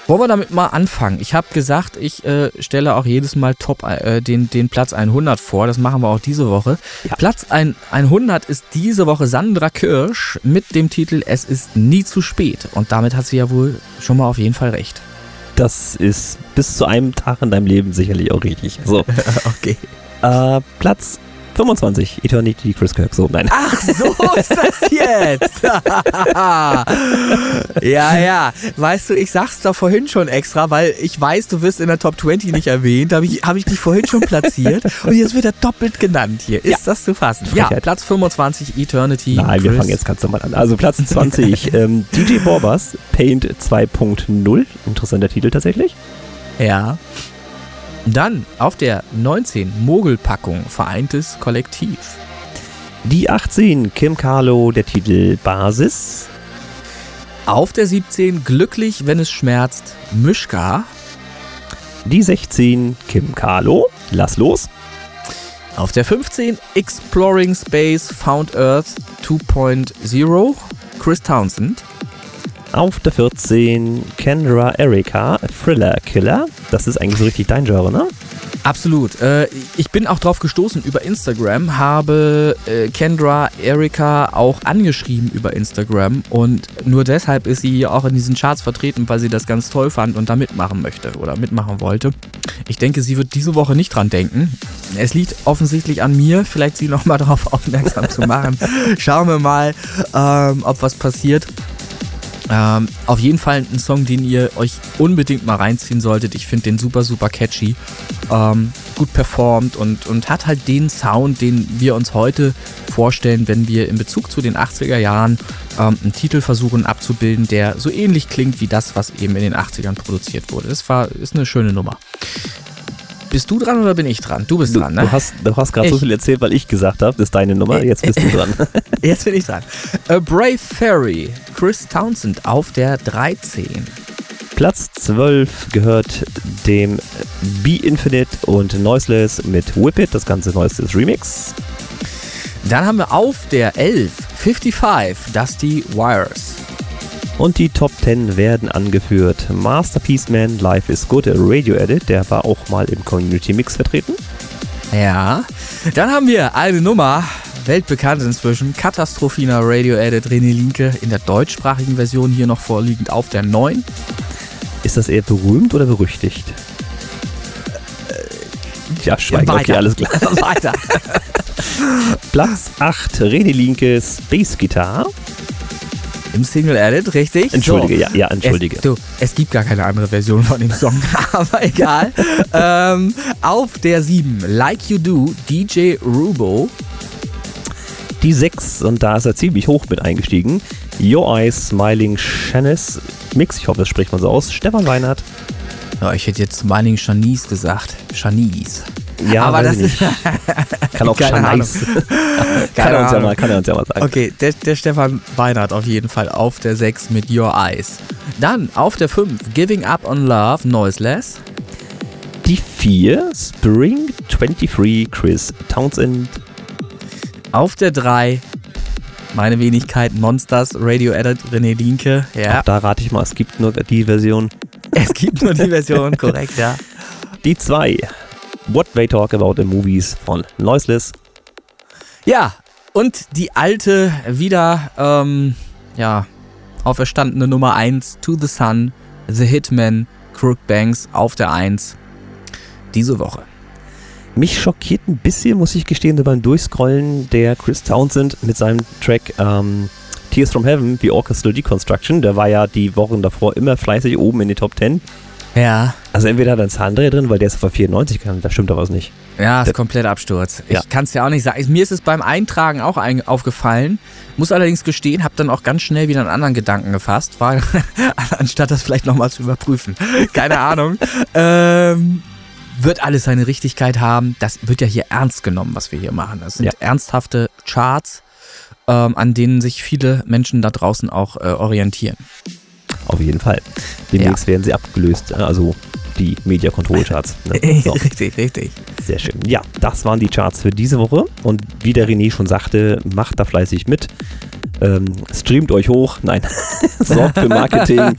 wollen wir damit mal anfangen? Ich habe gesagt, ich äh, stelle auch jedes Mal Top äh, den, den Platz 100 vor. Das machen wir auch diese Woche. Ja. Platz ein, 100 ist diese Woche Sandra Kirsch mit dem Titel Es ist nie zu spät. Und damit hat sie ja wohl schon mal auf jeden Fall recht. Das ist bis zu einem Tag in deinem Leben sicherlich auch richtig. So. okay. Äh, Platz 25, Eternity Chris Kirk. So, nein. Ach, so ist das jetzt. ja, ja. Weißt du, ich sag's doch vorhin schon extra, weil ich weiß, du wirst in der Top 20 nicht erwähnt. Da habe ich, hab ich dich vorhin schon platziert. Und jetzt wird er doppelt genannt hier. Ist ja. das zu fassen? Ja, Platz 25, Eternity. Nein, Chris. wir fangen jetzt ganz normal an. Also Platz 20, ähm, DJ Borbas, Paint 2.0. Interessanter Titel tatsächlich. Ja. Dann auf der 19 Mogelpackung Vereintes Kollektiv. Die 18 Kim Carlo, der Titel Basis. Auf der 17 Glücklich, wenn es schmerzt, Mischka. Die 16 Kim Carlo, Lass los. Auf der 15 Exploring Space Found Earth 2.0, Chris Townsend. Auf der 14 Kendra Erika, Thriller Killer. Das ist eigentlich so richtig dein Genre, ne? Absolut. Äh, ich bin auch drauf gestoßen über Instagram, habe äh, Kendra Erika auch angeschrieben über Instagram und nur deshalb ist sie auch in diesen Charts vertreten, weil sie das ganz toll fand und da mitmachen möchte oder mitmachen wollte. Ich denke, sie wird diese Woche nicht dran denken. Es liegt offensichtlich an mir, vielleicht sie nochmal darauf aufmerksam zu machen. Schauen wir mal, ähm, ob was passiert. Ähm, auf jeden Fall ein Song, den ihr euch unbedingt mal reinziehen solltet. Ich finde den super, super catchy. Ähm, gut performt und, und hat halt den Sound, den wir uns heute vorstellen, wenn wir in Bezug zu den 80er Jahren ähm, einen Titel versuchen abzubilden, der so ähnlich klingt wie das, was eben in den 80ern produziert wurde. Das war, ist eine schöne Nummer. Bist du dran oder bin ich dran? Du bist du, dran, ne? Du hast, du hast gerade so viel erzählt, weil ich gesagt habe, das ist deine Nummer. Jetzt bist du dran. Jetzt bin ich dran. A Brave Fairy, Chris Townsend auf der 13. Platz 12 gehört dem Be Infinite und Noiseless mit Whip It, das ganze Noiseless Remix. Dann haben wir auf der 11 55 Dusty Wires. Und die Top 10 werden angeführt. Masterpiece Man, Life is Good, Radio Edit, der war auch mal im Community Mix vertreten. Ja. Dann haben wir eine Nummer, weltbekannt inzwischen, Katastrophina Radio Edit René Linke in der deutschsprachigen Version hier noch vorliegend auf der 9. Ist das eher berühmt oder berüchtigt? Ja, schweigen, okay, alles klar. Weiter. Platz 8, René Linke Space Guitar. Im Single Edit, richtig? Entschuldige, so. ja, ja, entschuldige. Es, du, es gibt gar keine andere Version von dem Song, aber egal. ähm, auf der 7, Like You Do, DJ Rubo. Die 6, und da ist er ziemlich hoch mit eingestiegen. Your Eyes Smiling Shanice Mix, ich hoffe, das spricht man so aus. Stefan Weinert. Ja, ich hätte jetzt Smiling Shanice gesagt. Shanice. Ja, aber das ist. kann auch Keine Ahnung. kann, er uns ja mal, kann er uns ja mal sagen. Okay, der, der Stefan Weinert auf jeden Fall auf der 6 mit Your Eyes. Dann auf der 5 Giving Up on Love, Noiseless. Die 4 Spring 23 Chris Townsend. Auf der 3 meine Wenigkeit Monsters, Radio Edit René Linke. Ja. Auch da rate ich mal, es gibt nur die Version. Es gibt nur die Version, korrekt, ja. Die 2 What They Talk About in Movies von Noiseless. Ja, und die alte, wieder, ähm, ja, auferstandene Nummer 1, To the Sun, The Hitman, Crook Banks auf der 1 diese Woche. Mich schockiert ein bisschen, muss ich gestehen, beim Durchscrollen der Chris Townsend mit seinem Track ähm, Tears from Heaven, The Orchestral Deconstruction. Der war ja die Wochen davor immer fleißig oben in den Top 10. Ja. Also entweder hat er einen Zahndreher drin, weil der ist auf 94 kann, da stimmt doch was nicht. Ja, ist komplett Absturz. Ja. Ich kann es ja auch nicht sagen. Mir ist es beim Eintragen auch ein, aufgefallen. Muss allerdings gestehen, habe dann auch ganz schnell wieder einen anderen Gedanken gefasst, war, anstatt das vielleicht nochmal zu überprüfen. Keine Ahnung. ähm, wird alles seine Richtigkeit haben. Das wird ja hier ernst genommen, was wir hier machen. Das sind Ja. ernsthafte Charts, ähm, an denen sich viele Menschen da draußen auch äh, orientieren. Auf jeden Fall. Demnächst werden sie abgelöst, äh, also die Media Control Charts. Ne? So, richtig, richtig. sehr schön. Ja, das waren die Charts für diese Woche. Und wie der René schon sagte, macht da fleißig mit. Ähm, streamt euch hoch, nein, sorgt für Marketing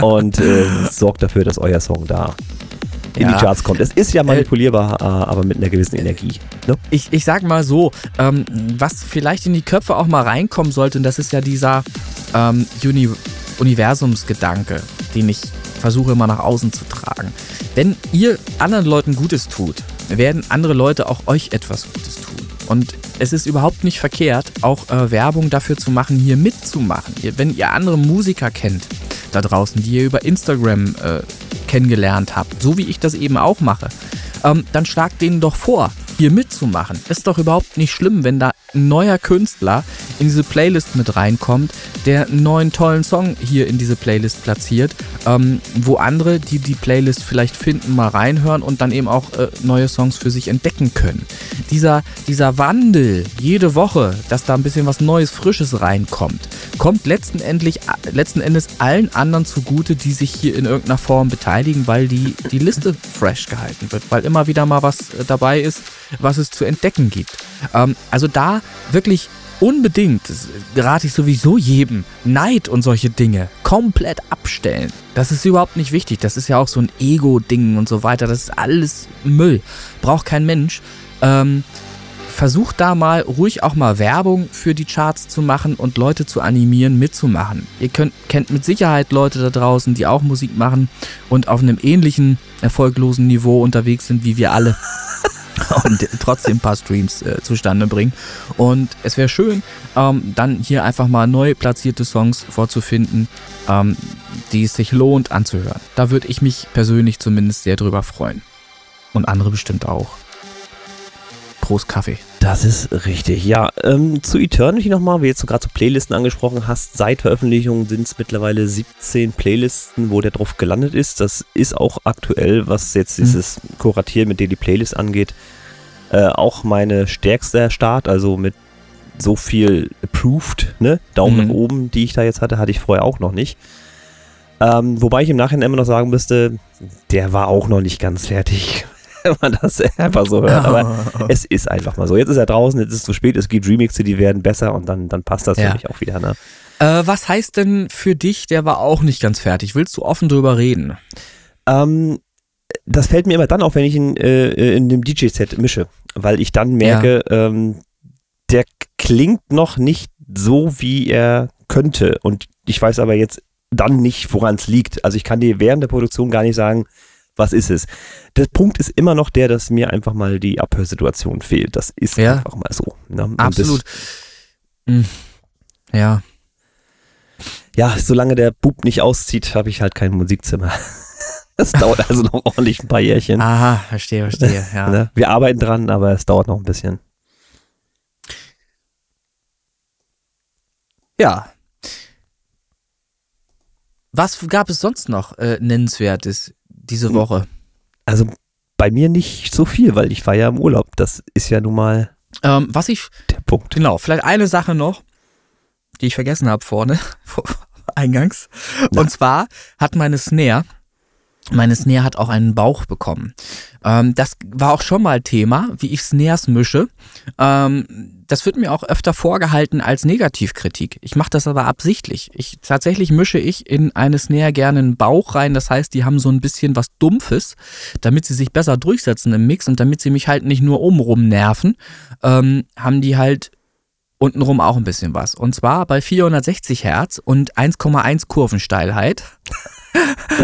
und äh, sorgt dafür, dass euer Song da in Ja. die Charts kommt. Es ist ja manipulierbar, äh, aber mit einer gewissen Energie. Ne? Ich, ich sag mal so, ähm, was vielleicht in die Köpfe auch mal reinkommen sollte, und das ist ja dieser ähm, Uni Universumsgedanke, den ich versuche immer nach außen zu tragen. Wenn ihr anderen Leuten Gutes tut, werden andere Leute auch euch etwas Gutes tun. Und es ist überhaupt nicht verkehrt, auch äh, Werbung dafür zu machen, hier mitzumachen. Wenn ihr andere Musiker kennt da draußen, die ihr über Instagram äh, kennengelernt habt, so wie ich das eben auch mache, ähm, dann schlagt denen doch vor, hier mitzumachen. Ist doch überhaupt nicht schlimm, wenn da ein neuer Künstler in diese Playlist mit reinkommt, der einen neuen tollen Song hier in diese Playlist platziert, ähm, wo andere, die die Playlist vielleicht finden, mal reinhören und dann eben auch äh, neue Songs für sich entdecken können. Dieser, dieser Wandel jede Woche, dass da ein bisschen was Neues, Frisches reinkommt, kommt letzten, endlich, letzten Endes allen anderen zugute, die sich hier in irgendeiner Form beteiligen, weil die, die Liste fresh gehalten wird, weil immer wieder mal was äh, dabei ist, was es zu entdecken gibt. Ähm, also da wirklich unbedingt, das rate ich sowieso jedem, Neid und solche Dinge komplett abstellen. Das ist überhaupt nicht wichtig. Das ist ja auch so ein Ego-Ding und so weiter. Das ist alles Müll. Braucht kein Mensch. Ähm, versucht da mal ruhig auch mal Werbung für die Charts zu machen und Leute zu animieren, mitzumachen. Ihr könnt, kennt mit Sicherheit Leute da draußen, die auch Musik machen und auf einem ähnlichen erfolglosen Niveau unterwegs sind wie wir alle. und trotzdem ein paar Streams äh, zustande bringen. Und es wäre schön, ähm, dann hier einfach mal neu platzierte Songs vorzufinden, ähm, die es sich lohnt anzuhören. Da würde ich mich persönlich zumindest sehr drüber freuen. Und andere bestimmt auch. Prost Kaffee. Das ist richtig. Ja, ähm, zu Eternity nochmal, wie jetzt du gerade so Playlisten angesprochen hast. Seit Veröffentlichung sind es mittlerweile 17 Playlisten, wo der drauf gelandet ist. Das ist auch aktuell, was jetzt Mhm. dieses Kuratieren mit Daily Playlist angeht, äh, auch meine stärkste Start. Also mit so viel approved, ne? Daumen Mhm. nach oben, die ich da jetzt hatte, hatte ich vorher auch noch nicht. Ähm, wobei ich im Nachhinein immer noch sagen müsste, der war auch noch nicht ganz fertig, wenn man das einfach so hört. Aber es ist einfach mal so. Jetzt ist er draußen, jetzt ist es zu spät, es gibt Remixe, die werden besser und dann, dann passt das Ja. für mich auch wieder. Ne? Äh, was heißt denn für dich, der war auch nicht ganz fertig? Willst du offen drüber reden? Ähm, das fällt mir immer dann auf, wenn ich ihn äh, in dem DJ-Set mische, weil ich dann merke, ähm, der klingt noch nicht so, wie er könnte. Und ich weiß aber jetzt dann nicht, woran es liegt. Also ich kann dir während der Produktion gar nicht sagen, was ist es. Der Punkt ist immer noch der, dass mir einfach mal die Abhörsituation fehlt. Das ist Ja. einfach mal so. Ne? Absolut. Hm. Ja. Ja, solange der Bub nicht auszieht, habe ich halt kein Musikzimmer. Das dauert also noch ordentlich ein paar Jährchen. Aha, verstehe, verstehe. Ja. Ne? Wir arbeiten dran, aber es dauert noch ein bisschen. Ja. Was gab es sonst noch äh, Nennenswertes diese Hm. Woche? Also bei mir nicht so viel, weil ich war ja im Urlaub. Das ist ja nun mal Ähm, was ich, der Punkt. genau, vielleicht eine Sache noch, die ich vergessen habe vorne, vor, eingangs. Na. Und zwar hat meine Snare, meine Snare hat auch einen Bauch bekommen. Ähm, das war auch schon mal Thema, wie ich Snares mische. Ähm, das wird mir auch öfter vorgehalten als Negativkritik. Ich mache das aber absichtlich. Ich, tatsächlich mische ich in eine Snare gerne einen Bauch rein. Das heißt, die haben so ein bisschen was Dumpfes, damit sie sich besser durchsetzen im Mix und damit sie mich halt nicht nur obenrum nerven, ähm, haben die halt untenrum auch ein bisschen was. Und zwar bei 460 Hertz und 1,1 Kurvensteilheit.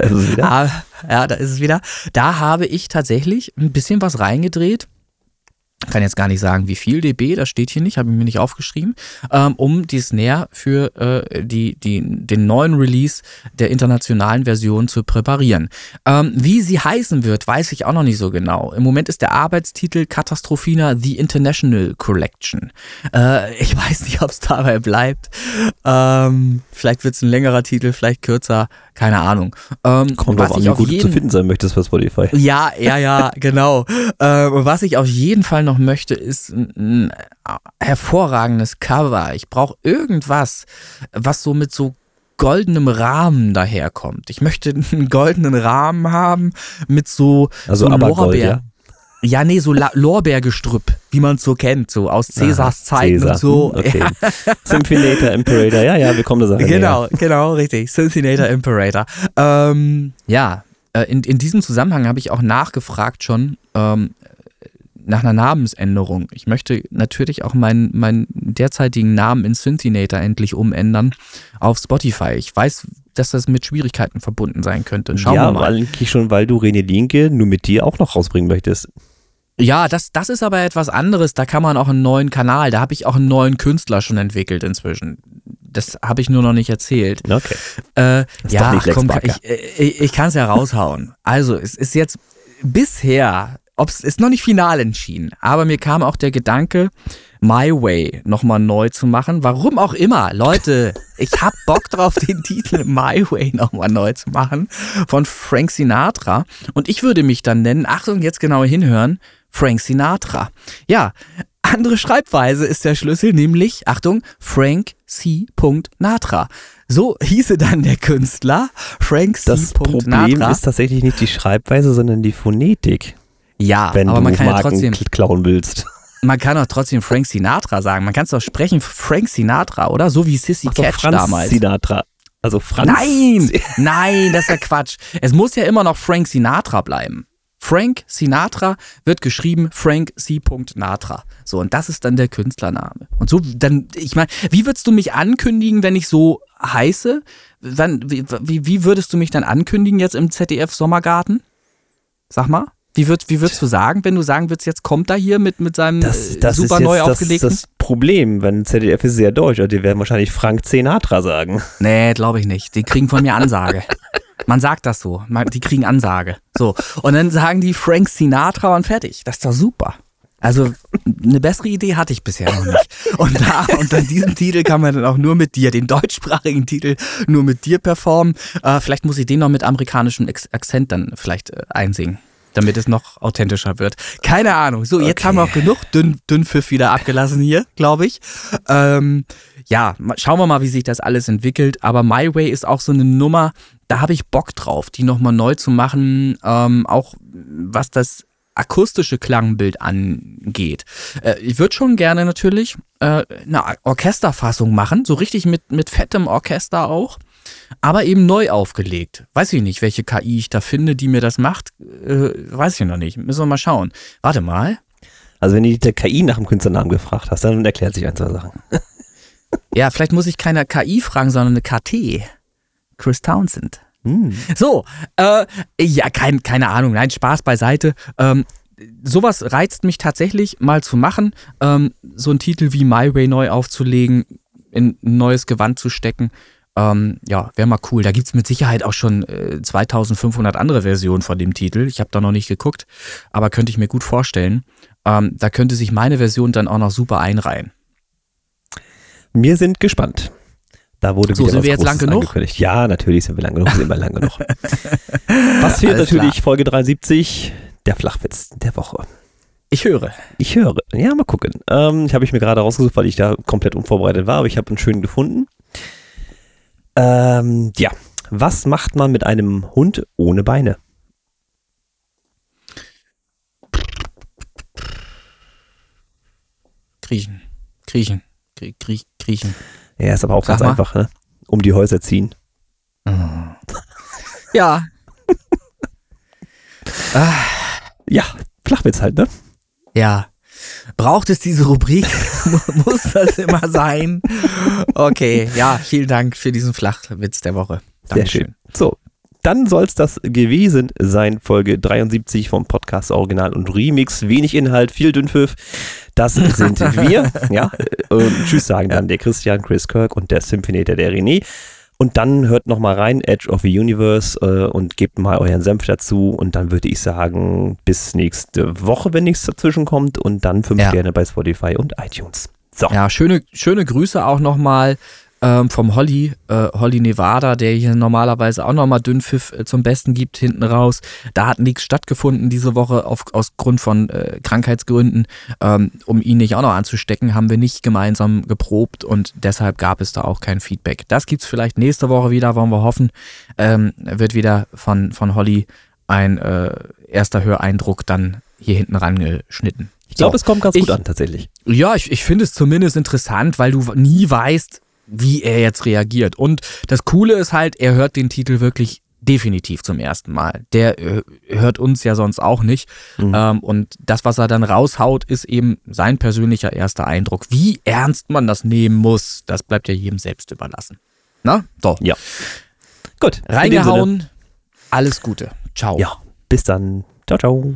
Also wieder. Ah, ja, da ist es wieder. Da habe ich tatsächlich ein bisschen was reingedreht. Kann jetzt gar nicht sagen, wie viel dB, das steht hier nicht, habe ich mir nicht aufgeschrieben, ähm, um die Snare für äh, die, die, den neuen Release der internationalen Version zu präparieren. Ähm, wie sie heißen wird, weiß ich auch noch nicht so genau. Im Moment ist der Arbeitstitel Katastrophina The International Collection. Äh, ich weiß nicht, ob es dabei bleibt. Ähm, vielleicht wird es ein längerer Titel, vielleicht kürzer, keine Ahnung. Ähm, Kommt drauf an, wie gut jeden, zu finden sein möchtest bei Spotify. Ja, ja, ja, genau. äh, was ich auf jeden Fall noch möchte, ist ein, hervorragendes Cover. Ich brauche irgendwas, was so mit so goldenem Rahmen daherkommt. Ich möchte einen goldenen Rahmen haben mit so, also so Lorbeer. Ja? Nee, so Lorbeergestrüpp, wie man es so kennt, so aus Cäsars Zeiten Cäsar. und so. Hm, okay. Ja. Symphinator Imperator, ja, ja, wir kommen da Sache. Genau, näher. genau, richtig. Symphinator Imperator. Ähm, ja, äh, in, in diesem Zusammenhang habe ich auch nachgefragt schon ähm, nach einer Namensänderung. Ich möchte natürlich auch meinen, meinen derzeitigen Namen in Synthinator endlich umändern auf Spotify. Ich weiß, dass das mit Schwierigkeiten verbunden sein könnte. Schauen ja, wir mal. eigentlich schon, weil du René Linke nur mit dir auch noch rausbringen möchtest. Ja, das, das ist aber etwas anderes. Da kann man auch einen neuen Kanal, da habe ich auch einen neuen Künstler schon entwickelt inzwischen. Das habe ich nur noch nicht erzählt. Okay. Äh, ja, komm, ich, ich, ich kann es ja raushauen. Also, es ist jetzt bisher, ob es ist noch nicht final entschieden, aber mir kam auch der Gedanke, My Way nochmal neu zu machen. Warum auch immer. Leute, ich hab Bock drauf, den Titel My Way nochmal neu zu machen von Frank Sinatra. Und ich würde mich dann nennen, Achtung, jetzt genau hinhören, Frank Sinatra. Ja, andere Schreibweise ist der Schlüssel, nämlich, Achtung, Frank C. Natra. So hieße dann der Künstler Frank C. Das Problem ist tatsächlich nicht die Schreibweise, sondern die Phonetik. Ja, wenn aber man kann Marken ja trotzdem klauen willst. Man kann auch trotzdem Frank Sinatra sagen. Man kann es doch sprechen Frank Sinatra, oder? So wie Sissy Catch Franz damals. Sinatra. Also Franz. Nein, nein, das ist ja Quatsch. Es muss ja immer noch Frank Sinatra bleiben. Frank Sinatra wird geschrieben Frank C. Natra. So, und das ist dann der Künstlername. Und so, dann, ich meine, wie würdest du mich ankündigen, wenn ich so heiße? Dann, wie, wie würdest du mich dann ankündigen jetzt im ZDF Sommergarten? Sag mal. Wie, würd, wie würdest du sagen, wenn du sagen würdest, jetzt kommt er hier mit, mit seinem das, das super neu aufgelegten? Das ist das Problem, wenn ZDF ist sehr deutsch und die werden wahrscheinlich Frank Sinatra sagen. Nee, glaube ich nicht. Die kriegen von mir Ansage. Man sagt das so. Die kriegen Ansage. So. Und dann sagen die Frank Sinatra und fertig. Das ist doch super. Also eine bessere Idee hatte ich bisher noch nicht. Und da unter diesem Titel kann man dann auch nur mit dir, den deutschsprachigen Titel, nur mit dir performen. Äh, vielleicht muss ich den noch mit amerikanischem Akzent dann vielleicht äh, einsingen damit es noch authentischer wird. Keine Ahnung. So, jetzt okay. haben wir auch genug Dünn, Dünnpfiff wieder abgelassen hier, glaube ich. Ähm, ja, schauen wir mal, wie sich das alles entwickelt. Aber My Way ist auch so eine Nummer, da habe ich Bock drauf, die nochmal neu zu machen. Ähm, auch was das akustische Klangbild angeht. Äh, ich würde schon gerne natürlich äh, eine Orchesterfassung machen, so richtig mit, mit fettem Orchester auch aber eben neu aufgelegt. Weiß ich nicht, welche KI ich da finde, die mir das macht. Äh, weiß ich noch nicht. Müssen wir mal schauen. Warte mal. Also wenn du der KI nach dem Künstlernamen gefragt hast, dann erklärt sich ein, zwei Sachen. ja, vielleicht muss ich keine KI fragen, sondern eine KT. Chris Townsend. Hm. So, äh, ja, kein, keine Ahnung, nein, Spaß beiseite. Ähm, sowas reizt mich tatsächlich mal zu machen, ähm, so einen Titel wie My Way neu aufzulegen, in ein neues Gewand zu stecken ähm, ja, wäre mal cool. Da gibt es mit Sicherheit auch schon äh, 2500 andere Versionen von dem Titel. Ich habe da noch nicht geguckt, aber könnte ich mir gut vorstellen. Ähm, da könnte sich meine Version dann auch noch super einreihen. Wir sind gespannt. Da wurde so, sind wir jetzt lang genug? Ja, natürlich sind wir lang genug, sind wir lang genug. Was fehlt natürlich klar. Folge 73, der Flachwitz der Woche. Ich höre. Ich höre. Ja, mal gucken. Ähm, ich habe ich mir gerade rausgesucht, weil ich da komplett unvorbereitet war, aber ich habe einen schönen gefunden. Ähm, ja, was macht man mit einem Hund ohne Beine? Kriechen, kriechen, krie kriechen. Ja, ist aber auch Sag ganz mal. einfach, ne? Um die Häuser ziehen. Ja. ja, Flachwitz halt, ne? Ja. Braucht es diese Rubrik? Muss das immer sein? Okay, ja, vielen Dank für diesen Flachwitz der Woche. Dankeschön. Sehr schön. So, dann soll es das gewesen sein. Folge 73 vom Podcast Original und Remix. Wenig Inhalt, viel Dünnpfiff. Das sind wir. ja. Und tschüss sagen dann der Christian, Chris Kirk und der Symphonator, der René. Und dann hört noch mal rein, Edge of the Universe, äh, und gebt mal euren Senf dazu. Und dann würde ich sagen, bis nächste Woche, wenn nichts dazwischen kommt. Und dann fünf ja. Sterne bei Spotify und iTunes. So. Ja, schöne, schöne Grüße auch nochmal ähm, vom Holly, äh, Holly Nevada, der hier normalerweise auch nochmal Dünnpfiff äh, zum Besten gibt, hinten raus. Da hat nichts stattgefunden diese Woche auf, aus Grund von äh, Krankheitsgründen. Ähm, um ihn nicht auch noch anzustecken, haben wir nicht gemeinsam geprobt und deshalb gab es da auch kein Feedback. Das gibt es vielleicht nächste Woche wieder, wollen wir hoffen. Ähm, wird wieder von, von Holly ein äh, erster Höreindruck dann hier hinten rangeschnitten. Ich glaube, so, es kommt ganz ich, gut an, tatsächlich. Ja, ich, ich finde es zumindest interessant, weil du nie weißt, wie er jetzt reagiert. Und das Coole ist halt, er hört den Titel wirklich definitiv zum ersten Mal. Der äh, hört uns ja sonst auch nicht. Mhm. Ähm, und das, was er dann raushaut, ist eben sein persönlicher erster Eindruck. Wie ernst man das nehmen muss, das bleibt ja jedem selbst überlassen. Na, doch. Ja. Gut. Reingehauen. Alles Gute. Ciao. Ja. Bis dann. Ciao, ciao.